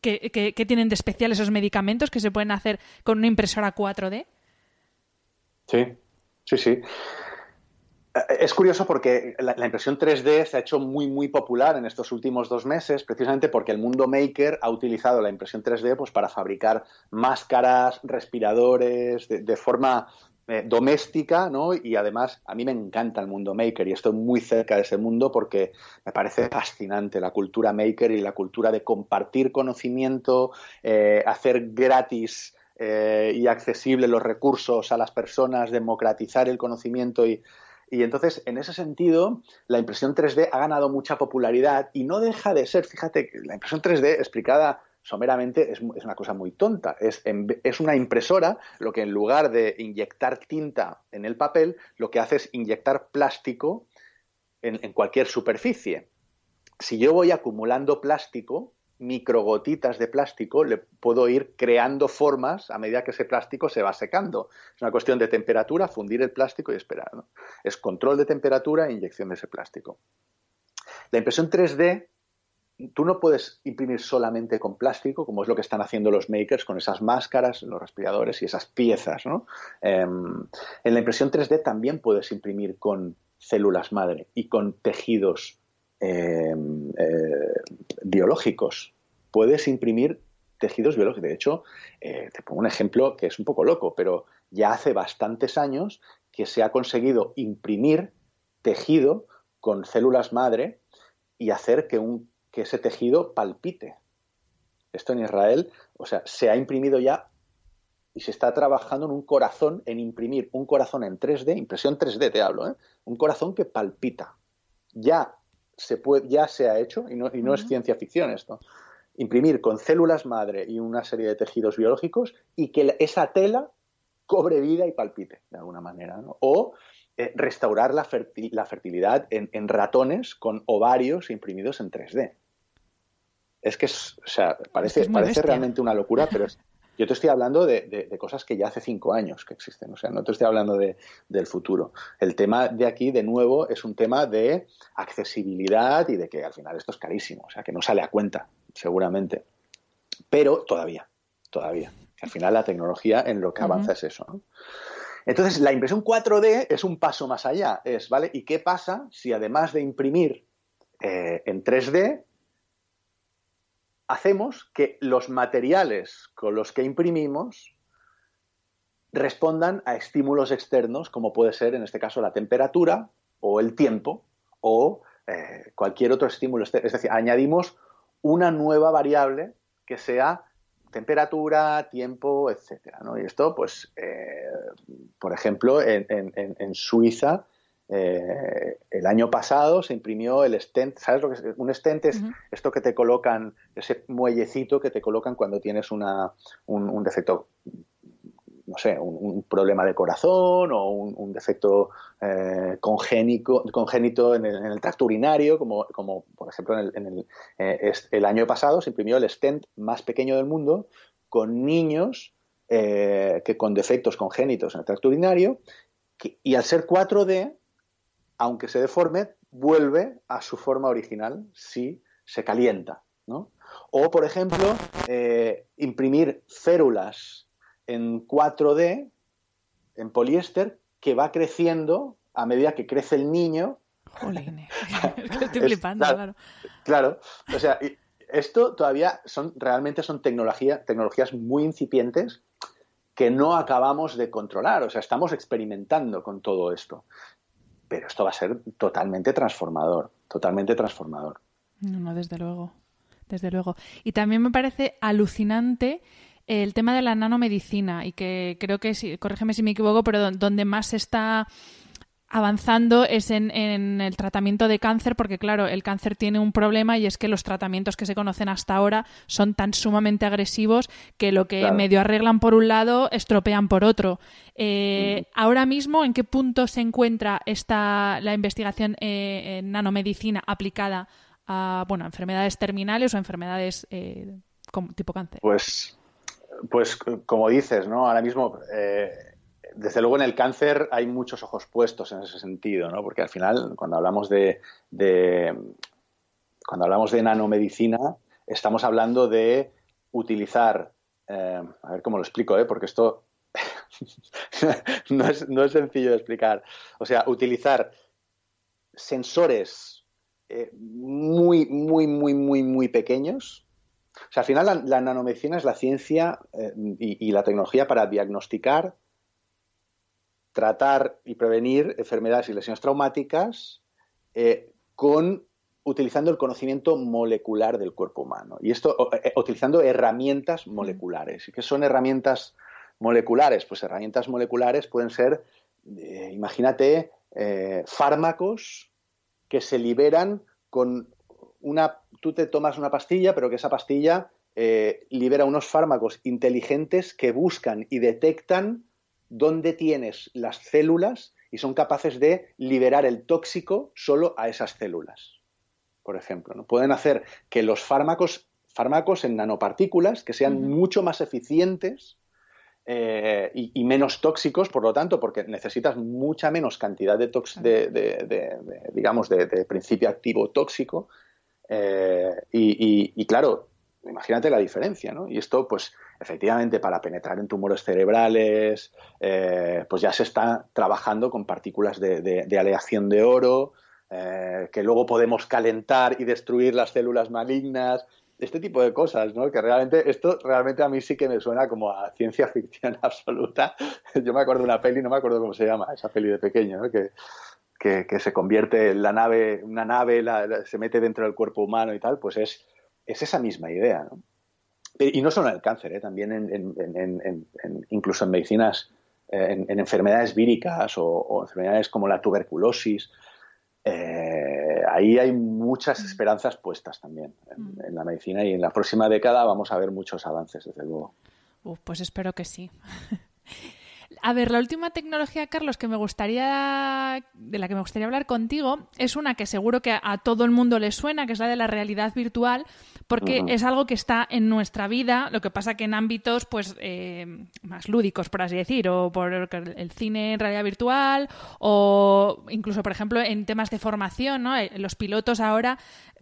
que, tienen de especial esos medicamentos que se pueden hacer con una impresora 4D? Sí, sí, sí. Eh, es curioso porque la, impresión 3D se ha hecho muy, muy popular en estos últimos dos meses, precisamente porque el mundo maker ha utilizado la impresión 3D pues, para fabricar máscaras, respiradores, de, forma eh, doméstica, ¿no? Y además a mí me encanta el mundo maker y estoy muy cerca de ese mundo porque me parece fascinante la cultura maker y la cultura de compartir conocimiento, eh, hacer gratis y accesible los recursos a las personas, democratizar el conocimiento y y entonces, en ese sentido, la impresión 3D ha ganado mucha popularidad y no deja de ser, fíjate, la impresión 3D explicada someramente es, una cosa muy tonta. Es, es, una impresora lo que en lugar de inyectar tinta en el papel, lo que hace es inyectar plástico en cualquier superficie. Si yo voy acumulando plástico, microgotitas de plástico, le puedo ir creando formas a medida que ese plástico se va secando. Es una cuestión de temperatura, fundir el plástico y esperar. Es control de temperatura e inyección de ese plástico. La impresión 3D, tú no puedes imprimir solamente con plástico, como es lo que están haciendo los makers con esas máscaras, los respiradores y esas piezas. Em, en la impresión 3D también puedes imprimir con células madre y con tejidos eh, biológicos. Puedes imprimir tejidos biológicos. De hecho, eh, te pongo un ejemplo que es un poco loco, pero ya hace bastantes años que se ha conseguido imprimir tejido con células madre y hacer que, un, ese tejido palpite. Esto en Israel, o sea, se ha imprimido ya y se está trabajando en un corazón, en imprimir un corazón en 3D, impresión 3D te hablo, ¿eh? un corazón que palpita. Ya se puede, ya se ha hecho, y no, y no es ciencia ficción esto, imprimir con células madre y una serie de tejidos biológicos y que esa tela cobre vida y palpite de alguna manera. O eh, restaurar la, fertilidad en, ratones con ovarios imprimidos en 3D. Es que es, o sea, parece, parece realmente una locura, pero es, yo te estoy hablando de, cosas que ya hace cinco años que existen, o sea, no te estoy hablando del futuro. El tema de aquí, de nuevo, es un tema de accesibilidad y de que al final esto es carísimo, o sea, que no sale a cuenta, seguramente. Pero todavía, todavía. Al final la tecnología en lo que avanza es eso. Entonces, la impresión 4D es un paso más allá. Es, ¿vale? ¿Y qué pasa si además de imprimir eh, en 3D, hacemos que los materiales con los que imprimimos respondan a estímulos externos, como puede ser en este caso la temperatura o el tiempo o eh, cualquier otro estímulo. Es decir, añadimos una nueva variable que sea temperatura, tiempo, etcétera. Y esto, pues, eh, por ejemplo, en Suiza eh, el año pasado se imprimió el stent, ¿sabes lo que es? Un stent es esto que te colocan, ese muellecito que te colocan cuando tienes una, un, defecto, no sé, un, problema de corazón o un, defecto eh, congénico, congénito en el, tracto urinario, como, como por ejemplo en, el, eh, el, año pasado se imprimió el stent más pequeño del mundo con niños que con defectos congénitos en el tracto urinario y al ser 4D aunque se deforme, vuelve a su forma original si se calienta. ¿no? O, por ejemplo, eh, imprimir férulas en 4D, en poliéster, que va creciendo a medida que crece el niño. Jolín, (laughs) estoy flipando, claro, claro. o sea, esto todavía son realmente son tecnología, tecnologías muy incipientes que no acabamos de controlar. O sea, estamos experimentando con todo esto pero esto va a ser totalmente transformador, totalmente transformador. No, no, desde luego, desde luego. Y también me parece alucinante el tema de la nanomedicina y que creo que, corrígeme si me equivoco, pero donde más está avanzando es en, el tratamiento de cáncer, porque claro, el cáncer tiene un problema y es que los tratamientos que se conocen hasta ahora son tan sumamente agresivos que lo que medio arreglan por un lado, estropean por otro. Eh, ahora mismo, ¿en qué punto se encuentra esta, la investigación eh, en nanomedicina aplicada a bueno, enfermedades terminales o enfermedades eh, tipo cáncer? Pues, pues como dices, ¿no? Ahora mismo desde luego en el cáncer hay muchos ojos puestos en ese sentido, ¿no? Porque al final, cuando hablamos de, cuando hablamos de nanomedicina, estamos hablando de utilizar, eh, a ver cómo lo explico, ¿eh? porque esto (laughs) no, es, no, es, sencillo de explicar. O sea, utilizar sensores eh, muy, muy, muy, muy, muy pequeños. O sea, al final la, nanomedicina es la ciencia eh, y, la tecnología para diagnosticar, tratar y prevenir enfermedades y lesiones traumáticas eh, con utilizando el conocimiento molecular del cuerpo humano. Y esto utilizando herramientas moleculares. ¿Y qué son herramientas moleculares? Pues herramientas moleculares pueden ser, imagínate, fármacos que se liberan con una... Tú te tomas una pastilla, pero que esa pastilla eh, libera unos fármacos inteligentes que buscan y detectan dónde tienes las células y son capaces de liberar el tóxico solo a esas células. Por ejemplo, ¿no? pueden hacer que los fármacos, fármacos en nanopartículas que sean mucho más eficientes eh, y, menos tóxicos, por lo tanto, porque necesitas mucha menos cantidad de, de, digamos, de, principio activo tóxico. Eh, y, claro, imagínate la diferencia, ¿no? Y esto, pues, efectivamente, para penetrar en tumores cerebrales, eh, pues ya se está trabajando con partículas de, aleación de oro, que luego podemos calentar y destruir las células malignas este tipo de cosas, ¿no? Que realmente, esto realmente a mí sí que me suena como a ciencia (laughs) ficción absoluta. Yo me acuerdo de una peli, no me acuerdo cómo se llama, esa peli de pequeño, ¿no? Que, que, se convierte en la nave, una nave, se mete dentro del cuerpo humano y tal, pues es, es esa misma idea, ¿no? Y no solo en el cáncer, ¿eh? también en, en, en, incluso en medicinas, eh, en, enfermedades víricas o, o enfermedades como la tuberculosis, eh, ahí hay muchas mm. esperanzas puestas también mm. en, la medicina y en la próxima década vamos a ver muchos avances, desde luego. pues espero que sí. (laughs) A ver, la última tecnología, Carlos, que me gustaría, de la que me gustaría hablar contigo, es una que seguro que a todo el mundo le suena, que es la de la realidad virtual, porque es algo que está en nuestra vida, lo que pasa que en ámbitos pues eh, más lúdicos, por así decir, o por el cine en realidad virtual, o incluso, por ejemplo, en temas de formación, ¿no? Eh, los pilotos ahora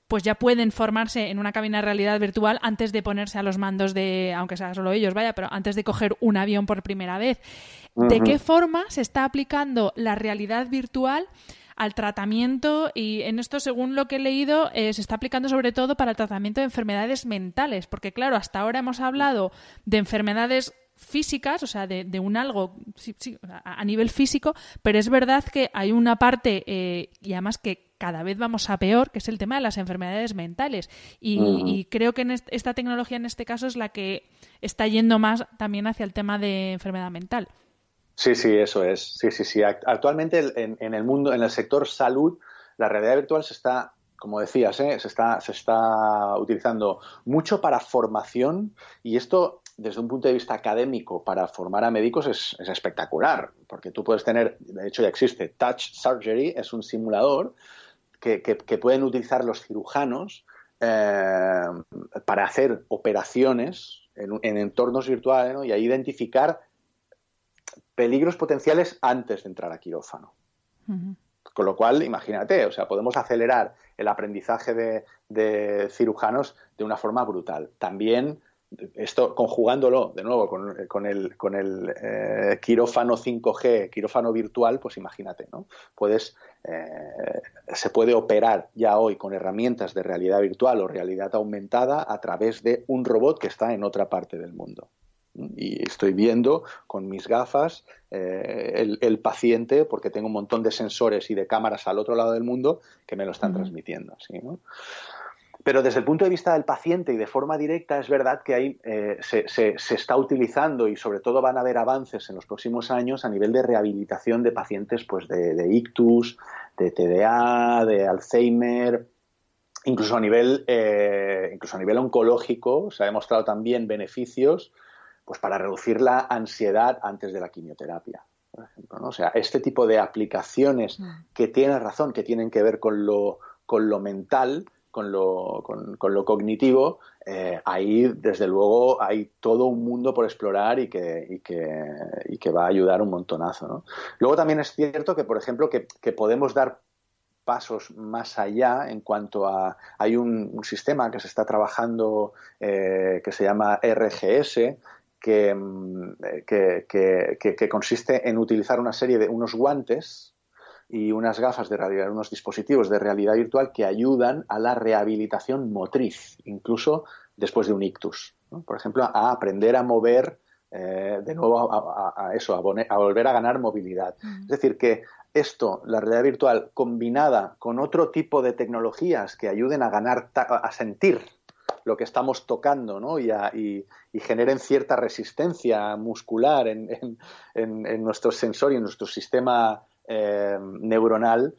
pues ya pueden formarse en una cabina de realidad virtual antes de ponerse a los mandos de, aunque sea solo ellos, vaya, pero antes de coger un avión por primera vez. ¿De qué forma se está aplicando la realidad virtual? al tratamiento y en esto, según lo que he leído, eh, se está aplicando sobre todo para el tratamiento de enfermedades mentales, porque claro, hasta ahora hemos hablado de enfermedades físicas, o sea, de, un algo a nivel físico, pero es verdad que hay una parte, eh, y además que cada vez vamos a peor, que es el tema de las enfermedades mentales. Y, creo que en esta tecnología en este caso es la que está yendo más también hacia el tema de enfermedad mental. Sí, sí, eso es. Sí, sí, sí. Actualmente en, el mundo, en el sector salud, la realidad virtual se está, como decías, ¿eh? se, está, se está utilizando mucho para formación y esto desde un punto de vista académico para formar a médicos es, espectacular, porque tú puedes tener, de hecho ya existe, Touch Surgery, es un simulador que, pueden utilizar los cirujanos eh, para hacer operaciones en, entornos virtuales y ahí identificar peligros potenciales antes de entrar a quirófano. Con lo cual, imagínate, o sea, podemos acelerar el aprendizaje de, cirujanos de una forma brutal. También esto conjugándolo de nuevo con, el, con el eh, quirófano 5G, quirófano virtual, pues imagínate, ¿no? Puedes, eh, se puede operar ya hoy con herramientas de realidad virtual o realidad aumentada a través de un robot que está en otra parte del mundo y estoy viendo con mis gafas eh, el, paciente porque tengo un montón de sensores y de cámaras al otro lado del mundo que me lo están transmitiendo. Pero desde el punto de vista del paciente y de forma directa es verdad que ahí eh, se, se, está utilizando y sobre todo van a haber avances en los próximos años a nivel de rehabilitación de pacientes pues de, ictus, de TDA, de Alzheimer, incluso a nivel eh, incluso a nivel oncológico se ha demostrado también beneficios pues para reducir la ansiedad antes de la quimioterapia. Por ejemplo, ¿no? O sea, este tipo de aplicaciones mm. que tienen razón, que tienen que ver con lo, con lo mental, con lo, con, lo cognitivo, eh, ahí desde luego hay todo un mundo por explorar y que, y que, y que va a ayudar un montonazo. ¿no? Luego también es cierto que, por ejemplo, que, que podemos dar pasos más allá en cuanto a... Hay un, sistema que se está trabajando eh, que se llama RGS, mm, que, que, consiste en utilizar una serie de unos guantes y unas gafas de realidad, unos dispositivos de realidad virtual que ayudan a la rehabilitación motriz, incluso después de un ictus. Por ejemplo, a aprender a mover eh, de nuevo a, eso, a, volver a ganar movilidad. Es decir, que esto, la realidad virtual, combinada con otro tipo de tecnologías que ayuden a ganar, a sentir lo que estamos tocando ¿no? y, y, generen cierta resistencia muscular en, en, en, en nuestro sensor y en nuestro sistema eh, neuronal,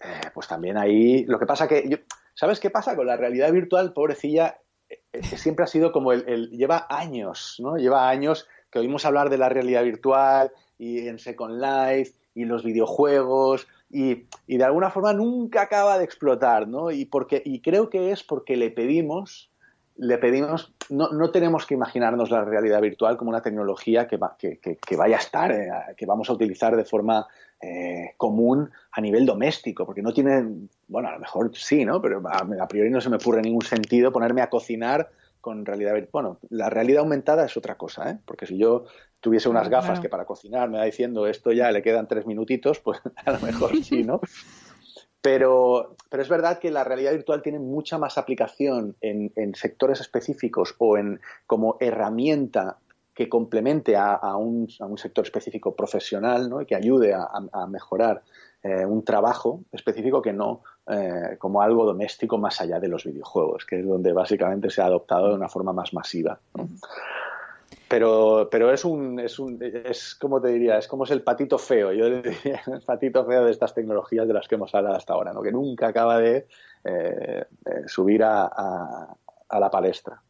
eh, pues también ahí. Lo que pasa que. ¿Sabes qué pasa con la realidad virtual, pobrecilla? Eh, siempre ha sido como el, lleva años, ¿no? Lleva años que oímos hablar de la realidad virtual y en Second Life y los videojuegos y, y, de alguna forma nunca acaba de explotar, ¿no? Y, porque, y creo que es porque le pedimos, le pedimos, no, no tenemos que imaginarnos la realidad virtual como una tecnología que, va, que, que, vaya a estar, que vamos a utilizar de forma eh, común a nivel doméstico, porque no tiene, bueno, a lo mejor sí, ¿no? Pero a, priori no se me ocurre ningún sentido ponerme a cocinar con realidad. Bueno, la realidad aumentada es otra cosa, ¿eh? Porque si yo tuviese unas gafas que para cocinar me va diciendo esto ya le quedan tres minutitos, pues (laughs) a lo mejor sí, ¿no? Pero, pero es verdad que la realidad virtual tiene mucha más aplicación en, sectores específicos o en como herramienta que complemente a, un, sector específico profesional ¿no? y que ayude a, mejorar eh, un trabajo específico que no eh, como algo doméstico más allá de los videojuegos, que es donde básicamente se ha adoptado de una forma más masiva. Pero, pero es un, es un, es como te diría, es como es el patito feo, yo (laughs) diría, el patito feo de estas tecnologías de las que hemos hablado hasta ahora, ¿no? que nunca acaba de eh, subir a, la palestra.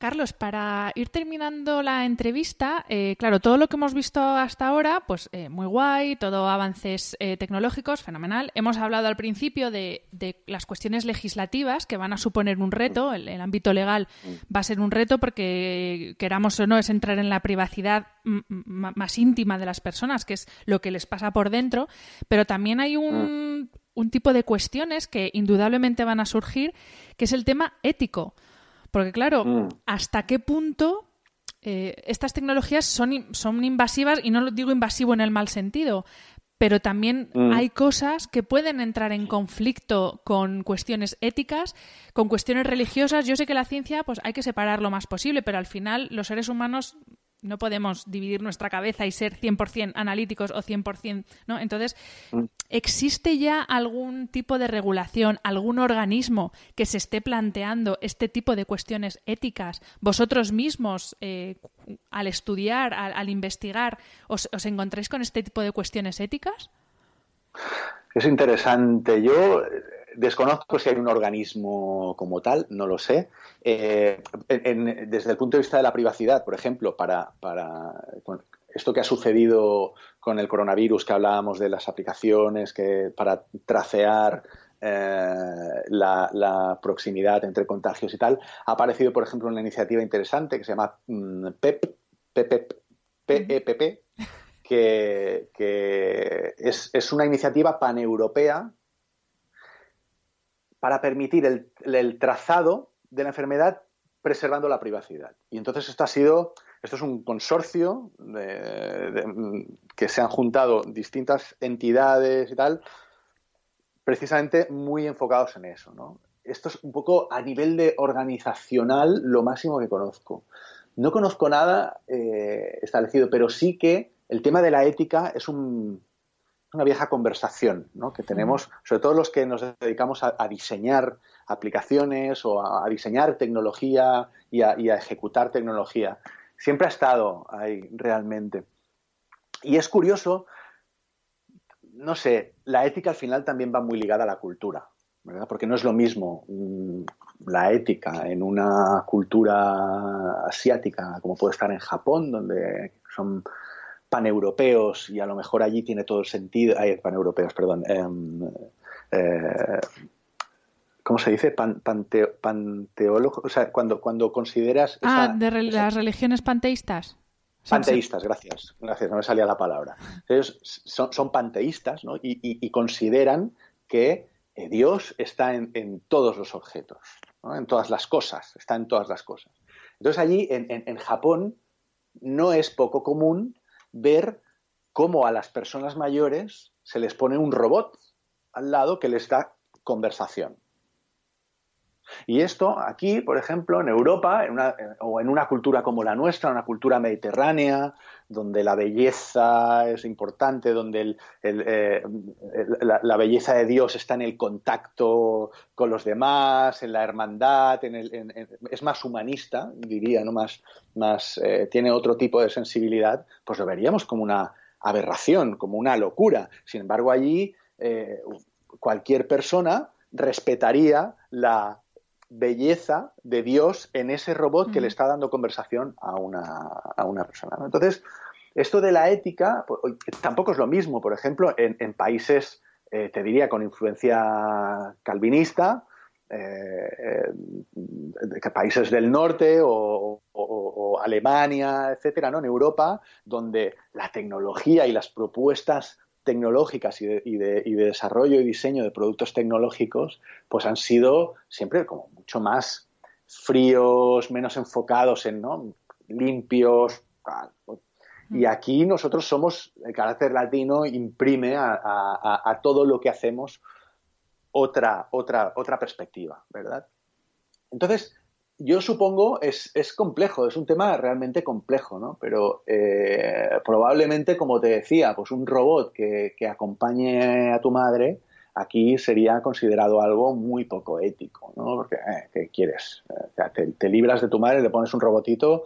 Carlos, para ir terminando la entrevista, eh, claro, todo lo que hemos visto hasta ahora, pues eh, muy guay, todo avances eh, tecnológicos, fenomenal. Hemos hablado al principio de, las cuestiones legislativas que van a suponer un reto, el, ámbito legal va a ser un reto porque queramos o no es entrar en la privacidad más íntima de las personas, que es lo que les pasa por dentro, pero también hay un, un tipo de cuestiones que indudablemente van a surgir, que es el tema ético. Porque claro, mm. ¿hasta qué punto eh, estas tecnologías son, son invasivas? Y no lo digo invasivo en el mal sentido, pero también mm. hay cosas que pueden entrar en conflicto con cuestiones éticas, con cuestiones religiosas. Yo sé que la ciencia pues hay que separar lo más posible, pero al final los seres humanos no podemos dividir nuestra cabeza y ser 100% analíticos o 100%, ¿no? Entonces, mm. ¿existe ya algún tipo de regulación, algún organismo que se esté planteando este tipo de cuestiones éticas? ¿Vosotros mismos, eh, al estudiar, al, investigar, os, os encontráis con este tipo de cuestiones éticas? Es interesante. Yo Desconozco si hay un organismo como tal, no lo sé. Eh, desde el punto de vista de la privacidad, por ejemplo, para, esto que ha sucedido con el coronavirus, que hablábamos de las aplicaciones que para tracear eh, la, proximidad entre contagios y tal, ha aparecido, por ejemplo, una iniciativa interesante que se llama PEP, PEP, PEPP, que, que es, es, una iniciativa paneuropea para permitir el, trazado de la enfermedad preservando la privacidad. Y entonces esto ha sido, esto es un consorcio que se han juntado distintas entidades y tal, precisamente muy enfocados en eso. ¿no? Esto es un poco a nivel de organizacional lo máximo que conozco. No conozco nada eh, establecido, pero sí que el tema de la ética es un, una vieja conversación ¿no? que tenemos, sobre todo los que nos dedicamos a, diseñar aplicaciones o a, diseñar tecnología y a, ejecutar tecnología. Siempre ha estado ahí realmente. Y es curioso, no sé, la ética al final también va muy ligada a la cultura, ¿verdad? Porque no es lo mismo mm, la ética en una cultura asiática como puede estar en Japón, donde son paneuropeos y a lo mejor allí tiene todo el sentido, ay, paneuropeos, perdón, em, eh, ¿cómo se dice? Pan, panteólogo, o sea, cuando, cuando consideras... Ah, de las religiones panteístas. Panteístas, gracias. Gracias, no me salía la palabra. Ellos son, panteístas ¿no? y, consideran que eh, Dios está en, todos los objetos, en todas las cosas, está en todas las cosas. Entonces allí, en, Japón, no es poco común ver cómo a las personas mayores se les pone un robot al lado que les da conversación. Y esto aquí, por ejemplo, en Europa, o en una cultura como la nuestra, una cultura mediterránea, donde la belleza es importante, donde eh, la, belleza de Dios está en el contacto con los demás, en la hermandad, es más humanista, diría, ¿no? más, más eh, tiene otro tipo de sensibilidad, pues lo veríamos como una aberración, como una locura. Sin embargo, allí eh, cualquier persona respetaría la belleza de Dios en ese robot que le está dando conversación a una, persona. Entonces, esto de la ética pues, tampoco es lo mismo. Por ejemplo, en, países, eh, te diría, con influencia calvinista, eh, eh, países del norte o, Alemania, etcétera, ¿no? En Europa, donde la tecnología y las propuestas tecnológicas y de, desarrollo y diseño de productos tecnológicos, pues han sido siempre como mucho más fríos, menos enfocados en, ¿no? Limpios. Y aquí nosotros somos, el carácter latino imprime a, todo lo que hacemos otra, otra, otra perspectiva, ¿verdad? Entonces, yo supongo es, es complejo, es un tema realmente complejo, ¿no? Pero eh, probablemente, como te decía, pues un robot que, acompañe a tu madre aquí sería considerado algo muy poco ético, ¿no? Porque, eh, ¿qué quieres? te, libras de tu madre, le pones un robotito,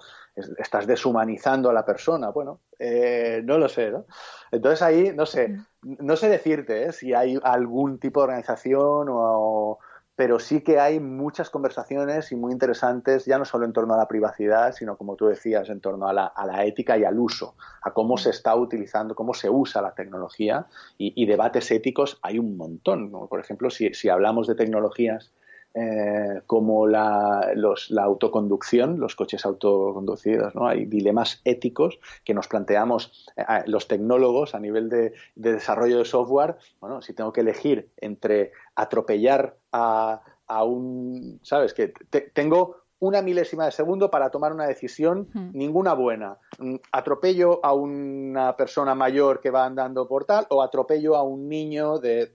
estás deshumanizando a la persona. Bueno, eh, no lo sé, ¿no? Entonces ahí, no sé, mm. no sé decirte si hay algún tipo de organización o pero sí que hay muchas conversaciones y muy interesantes, ya no solo en torno a la privacidad, sino como tú decías, en torno a la, ética y al uso, a cómo se está utilizando, cómo se usa la tecnología y, debates éticos hay un montón. Por ejemplo, si, si hablamos de tecnologías eh, como la, autoconducción, los coches autoconducidos. ¿no? Hay dilemas éticos que nos planteamos eh, los tecnólogos a nivel de, desarrollo de software. Bueno, si tengo que elegir entre atropellar a, un, ¿sabes? Que tengo una milésima de segundo para tomar una decisión, ninguna buena. Mm, atropello a una persona mayor que va andando por tal o atropello a un niño de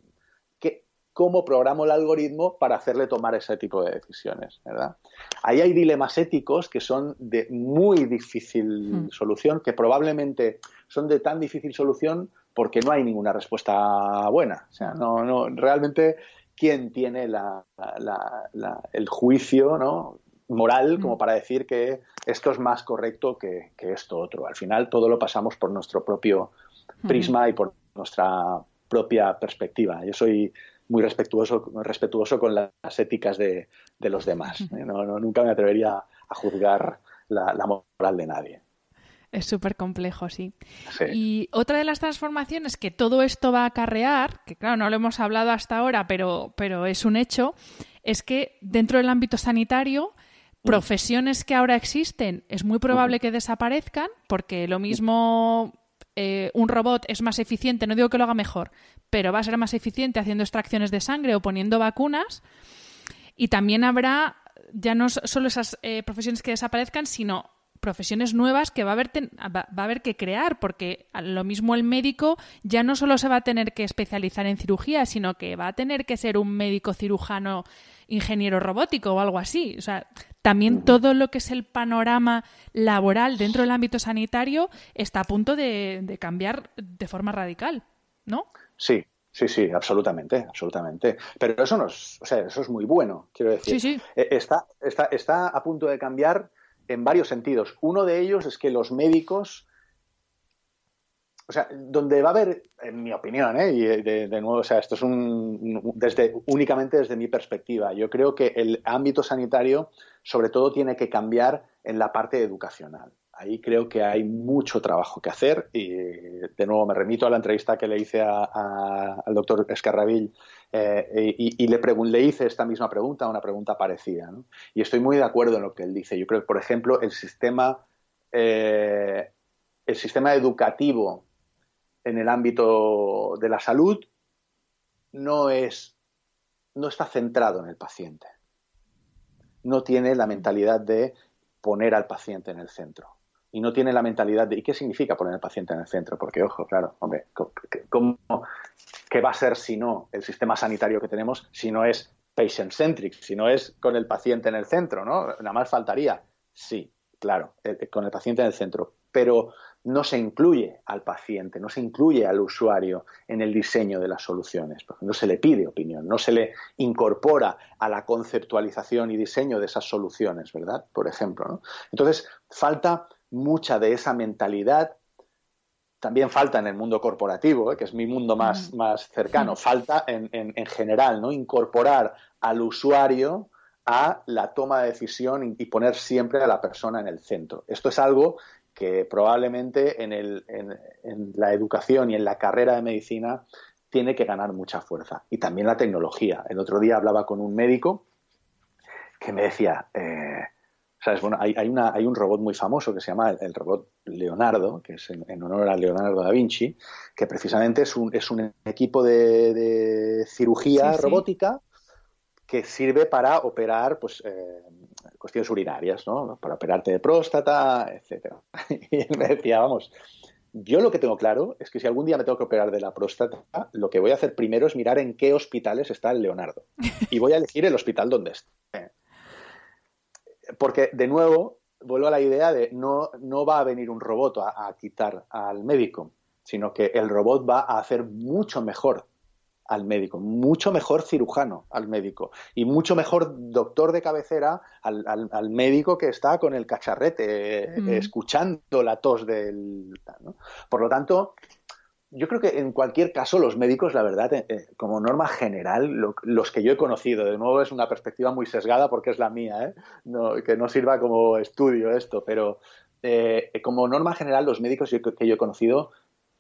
cómo programo el algoritmo para hacerle tomar ese tipo de decisiones, ¿verdad? Ahí hay dilemas éticos que son de muy difícil hmm. solución, que probablemente son de tan difícil solución porque no hay ninguna respuesta buena. O sea, no, no, realmente, ¿quién tiene el juicio moral como hmm. para decir que esto es más correcto que, esto otro? Al final todo lo pasamos por nuestro propio hmm. prisma y por nuestra propia perspectiva. Yo soy muy respetuoso, respetuoso con las éticas de, los demás. ¿eh? No, nunca me atrevería a juzgar la, moral de nadie. Es súper complejo, sí. Y otra de las transformaciones que todo esto va a acarrear, que claro, no lo hemos hablado hasta ahora, pero, pero es un hecho, es que dentro del ámbito sanitario, mm. profesiones que ahora existen es muy probable que desaparezcan, porque lo mismo eh, un robot es más eficiente, no digo que lo haga mejor, pero va a ser más eficiente haciendo extracciones de sangre o poniendo vacunas. Y también habrá ya no solo esas eh, profesiones que desaparezcan, sino profesiones nuevas que va a, haber va a haber que crear, porque lo mismo el médico ya no solo se va a tener que especializar en cirugía, sino que va a tener que ser un médico cirujano ingeniero robótico o algo así. O sea, también todo lo que es el panorama laboral dentro del ámbito sanitario está a punto de, cambiar de forma radical, ¿no? Sí, Sí, sí, absolutamente, absolutamente. Pero eso no es, o sea, eso es muy bueno, quiero decir. Sí, sí. Eh, está, está, está a punto de cambiar en varios sentidos. Uno de ellos es que los médicos o sea, donde va a haber, en mi opinión, ¿eh? y de, nuevo, o sea, esto es un, desde, únicamente desde mi perspectiva, yo creo que el ámbito sanitario sobre todo tiene que cambiar en la parte educacional. Ahí creo que hay mucho trabajo que hacer y de nuevo me remito a la entrevista que le hice al doctor Escarrabil eh, y, le, le, hice esta misma pregunta, una pregunta parecida. Y estoy muy de acuerdo en lo que él dice. Yo creo que, por ejemplo, el sistema eh, el sistema educativo en el ámbito de la salud no es no está centrado en el paciente. No tiene la mentalidad de poner al paciente en el centro. Y no tiene la mentalidad de ¿y qué significa poner al paciente en el centro? Porque, ojo, claro, hombre, ¿cómo, ¿qué va a ser si no el sistema sanitario que tenemos si no es patient-centric, si no es con el paciente en el centro, ¿no? Nada más faltaría. Sí, claro, con el paciente en el centro. Pero no se incluye al paciente, no se incluye al usuario en el diseño de las soluciones, porque no se le pide opinión, no se le incorpora a la conceptualización y diseño de esas soluciones, ¿verdad? Por ejemplo. Entonces, falta mucha de esa mentalidad. También falta en el mundo corporativo, ¿eh? que es mi mundo más, más cercano, falta en, en, general, ¿no? Incorporar al usuario a la toma de decisión y poner siempre a la persona en el centro. Esto es algo que probablemente en, el, en, la educación y en la carrera de medicina tiene que ganar mucha fuerza. Y también la tecnología. El otro día hablaba con un médico que me decía, eh, ¿sabes? Bueno, hay, hay, una, hay, un robot muy famoso que se llama el, robot Leonardo, que es en, honor a Leonardo da Vinci, que precisamente es un, es un equipo de, cirugía robótica que sirve para operar pues, eh, cuestiones urinarias, ¿no? Para operarte de próstata, etcétera. (laughs) Y él me decía, vamos, yo lo que tengo claro es que si algún día me tengo que operar de la próstata, lo que voy a hacer primero es mirar en qué hospitales está el Leonardo. Y voy a elegir el hospital donde esté. Porque, de nuevo, vuelvo a la idea de no, no va a venir un robot a, a quitar al médico, sino que el robot va a hacer mucho mejor al médico, mucho mejor cirujano al médico y mucho mejor doctor de cabecera al, médico que está con el cacharrete, eh, mm. escuchando la tos del... Por lo tanto, yo creo que en cualquier caso los médicos, la verdad, eh, eh, como norma general, los que yo he conocido, de nuevo es una perspectiva muy sesgada porque es la mía, que no sirva como estudio esto, pero como norma general los médicos que yo he conocido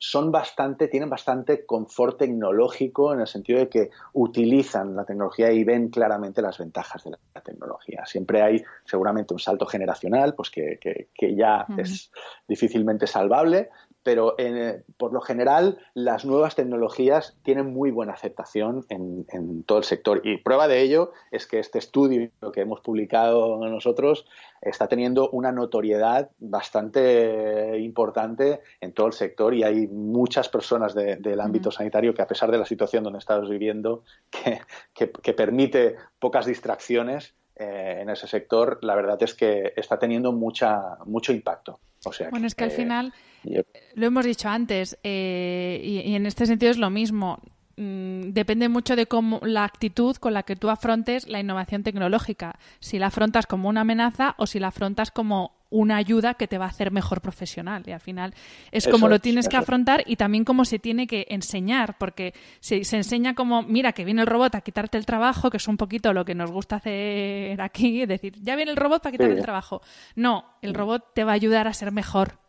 son bastante, tienen bastante confort tecnológico en el sentido de que utilizan la tecnología y ven claramente las ventajas de la tecnología. Siempre hay seguramente un salto generacional, pues que, que, ya es difícilmente salvable, pero eh, por lo general las nuevas tecnologías tienen muy buena aceptación en, todo el sector. Y prueba de ello es que este estudio que hemos publicado nosotros está teniendo una notoriedad bastante importante en todo el sector y hay muchas personas del ámbito sanitario que a pesar de la situación donde estamos viviendo, que, permite pocas distracciones, eh, en ese sector, la verdad es que está teniendo mucha, mucho impacto. O sea, bueno, es que al final lo hemos dicho antes, eh, y, en este sentido es lo mismo. Mm, depende mucho de cómo la actitud con la que tú afrontes la innovación tecnológica. Si la afrontas como una amenaza o si la afrontas como una ayuda que te va a hacer mejor profesional. Y al final es como lo tienes que afrontar y también cómo se tiene que enseñar, porque se, se, enseña como, mira, que viene el robot a quitarte el trabajo, que es un poquito lo que nos gusta hacer aquí, es decir, ya viene el robot para quitarte el trabajo. No, el robot te va a ayudar a ser mejor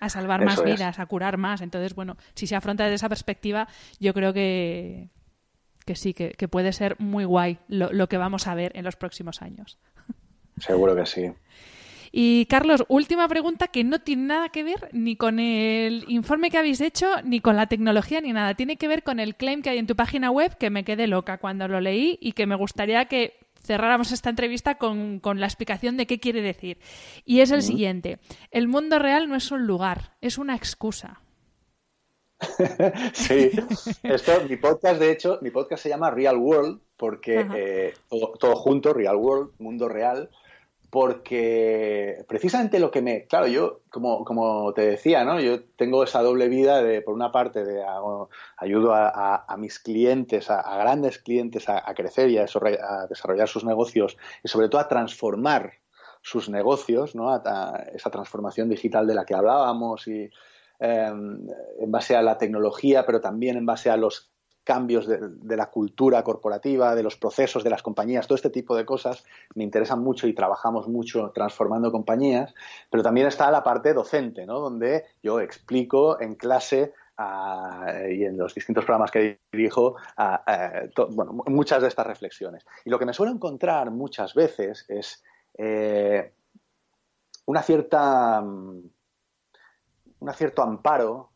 a salvar más vidas, a curar más. Entonces, bueno, si se afronta desde esa perspectiva, yo creo que, que sí, que, puede ser muy guay lo, lo, que vamos a ver en los próximos años. Seguro que sí. Y Carlos, última pregunta que no tiene nada que ver ni con el informe que habéis hecho, ni con la tecnología, ni nada. Tiene que ver con el claim que hay en tu página web, que me quedé loca cuando lo leí y que me gustaría que cerráramos esta entrevista con, la explicación de qué quiere decir. Y es el siguiente. El mundo real no es un lugar, es una excusa. (laughs) sí, esto, mi podcast, de hecho, mi podcast se llama Real World, porque eh, todo, junto, Real World, mundo real, porque precisamente lo que me, claro, yo, como, como te decía, ¿no? Yo tengo esa doble vida de, por una parte, de ayudo a, mis clientes, a, grandes clientes a, crecer y a, desarrollar sus negocios y sobre todo a transformar sus negocios, ¿no? Esa transformación digital de la que hablábamos y em, en base a la tecnología, pero también en base a los cambios de, la cultura corporativa, de los procesos de las compañías, todo este tipo de cosas me interesan mucho y trabajamos mucho transformando compañías, pero también está la parte docente, ¿no? donde yo explico en clase y en los distintos programas que dirijo muchas de estas reflexiones. Y lo que me suelo encontrar muchas veces es eh, una cierta un cierto amparo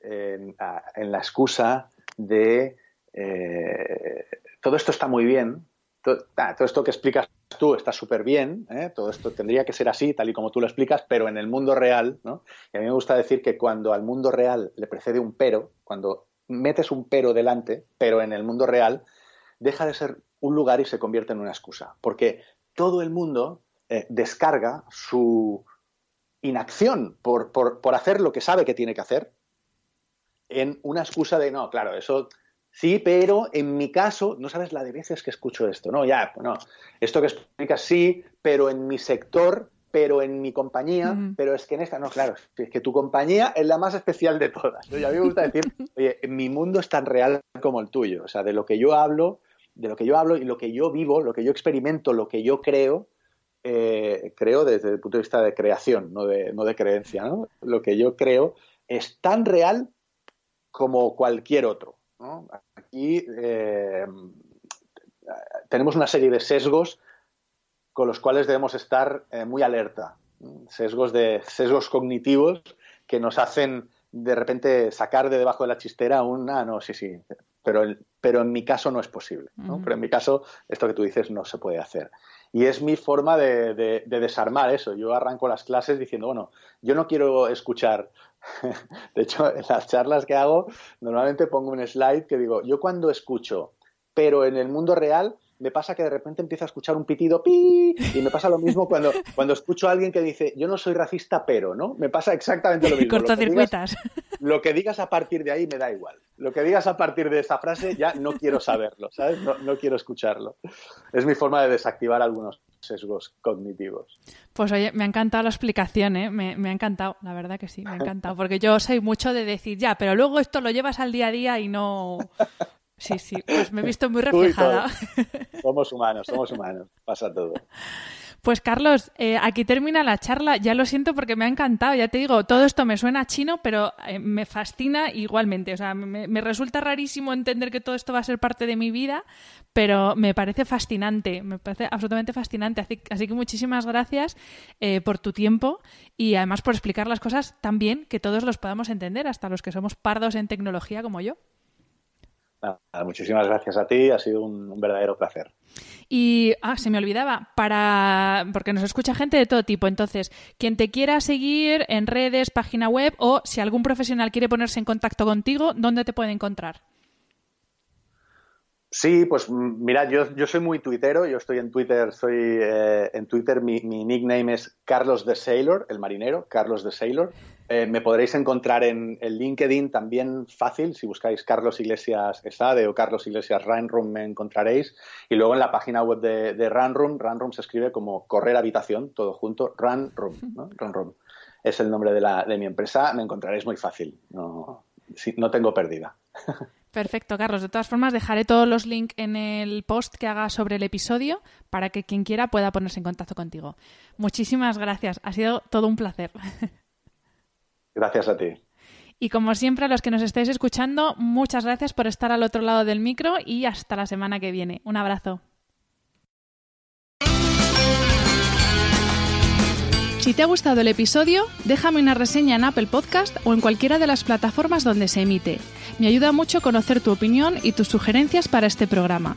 en, la excusa de eh, todo esto está muy bien, todo, esto que explicas tú está súper bien, ¿eh? todo esto tendría que ser así, tal y como tú lo explicas, pero en el mundo real, ¿no? Y a mí me gusta decir que cuando al mundo real le precede un pero, cuando metes un pero delante, pero en el mundo real, deja de ser un lugar y se convierte en una excusa. Porque todo el mundo eh, descarga su inacción por, por, hacer lo que sabe que tiene que hacer en una excusa de no, claro, eso sí, pero en mi caso, no sabes la de veces que escucho esto, no, ya, bueno, esto que explicas sí, pero en mi sector, pero en mi compañía, pero es que en esta, no, claro, es que tu compañía es la más especial de todas. Y a mí me gusta decir, (laughs) oye, mi mundo es tan real como el tuyo, o sea, de lo que yo hablo, de lo que yo hablo y lo que yo vivo, lo que yo experimento, lo que yo creo, eh, creo desde el punto de vista de creación, no de, no de creencia. ¿no? Lo que yo creo es tan real como cualquier otro. Aquí eh, tenemos una serie de sesgos con los cuales debemos estar eh, muy alerta. Sesgos, de, sesgos cognitivos que nos hacen de repente sacar de debajo de la chistera un, ah, no, sí, sí, pero, pero en mi caso no es posible. Pero en mi caso, esto que tú dices no se puede hacer. Y es mi forma de, desarmar eso. Yo arranco las clases diciendo, bueno, yo no quiero escuchar. (laughs) De hecho, en las charlas que hago, normalmente pongo un slide que digo, yo cuando escucho, pero en el mundo real, me pasa que de repente empiezo a escuchar un pitido pi y me pasa lo mismo cuando, cuando escucho a alguien que dice yo no soy racista pero, ¿no? Me pasa exactamente lo mismo. Cortocircuitas. Lo, que digas a partir de ahí me da igual. Lo que digas a partir de esa frase ya no quiero saberlo, ¿sabes? No, quiero escucharlo. Es mi forma de desactivar algunos sesgos cognitivos. Pues oye, me ha encantado la explicación, ¿eh? me, me, ha encantado, la verdad que sí, me ha encantado, porque yo soy mucho de decir, ya, pero luego esto lo llevas al día a día y no, Sí, sí, pues me he visto muy reflejada. Somos humanos, somos humanos, pasa todo. Pues Carlos, eh, aquí termina la charla. Ya lo siento porque me ha encantado. Ya te digo, todo esto me suena chino, pero eh, me fascina igualmente. O sea, me, resulta rarísimo entender que todo esto va a ser parte de mi vida, pero me parece fascinante. Me parece absolutamente fascinante. Así, que muchísimas gracias eh, por tu tiempo y además por explicar las cosas tan bien que todos los podamos entender, hasta los que somos pardos en tecnología como yo muchísimas gracias a ti, ha sido un, verdadero placer. Y, ah, se me olvidaba, para, porque nos escucha gente de todo tipo, entonces, quien te quiera seguir en redes, página web o si algún profesional quiere ponerse en contacto contigo, ¿dónde te puede encontrar? Sí, pues mira, yo, yo soy muy tuitero, yo estoy en Twitter, soy eh, en Twitter, mi, mi, nickname es Carlos the Sailor, el marinero, Carlos the Sailor. Eh, me podréis encontrar en el LinkedIn también fácil, si buscáis Carlos Iglesias Esade o Carlos Iglesias Runroom me encontraréis. Y luego en la página web de, de Runroom, Runroom se escribe como correr habitación, todo junto, Runroom, ¿no? Runroom. Es el nombre de, la, de mi empresa, me encontraréis muy fácil, no, no tengo pérdida. Perfecto, Carlos. De todas formas, dejaré todos los links en el post que haga sobre el episodio para que quien quiera pueda ponerse en contacto contigo. Muchísimas gracias. Ha sido todo un placer. Gracias a ti. Y como siempre, a los que nos estéis escuchando, muchas gracias por estar al otro lado del micro y hasta la semana que viene. Un abrazo. Si te ha gustado el episodio, déjame una reseña en Apple Podcast o en cualquiera de las plataformas donde se emite. Me ayuda mucho conocer tu opinión y tus sugerencias para este programa.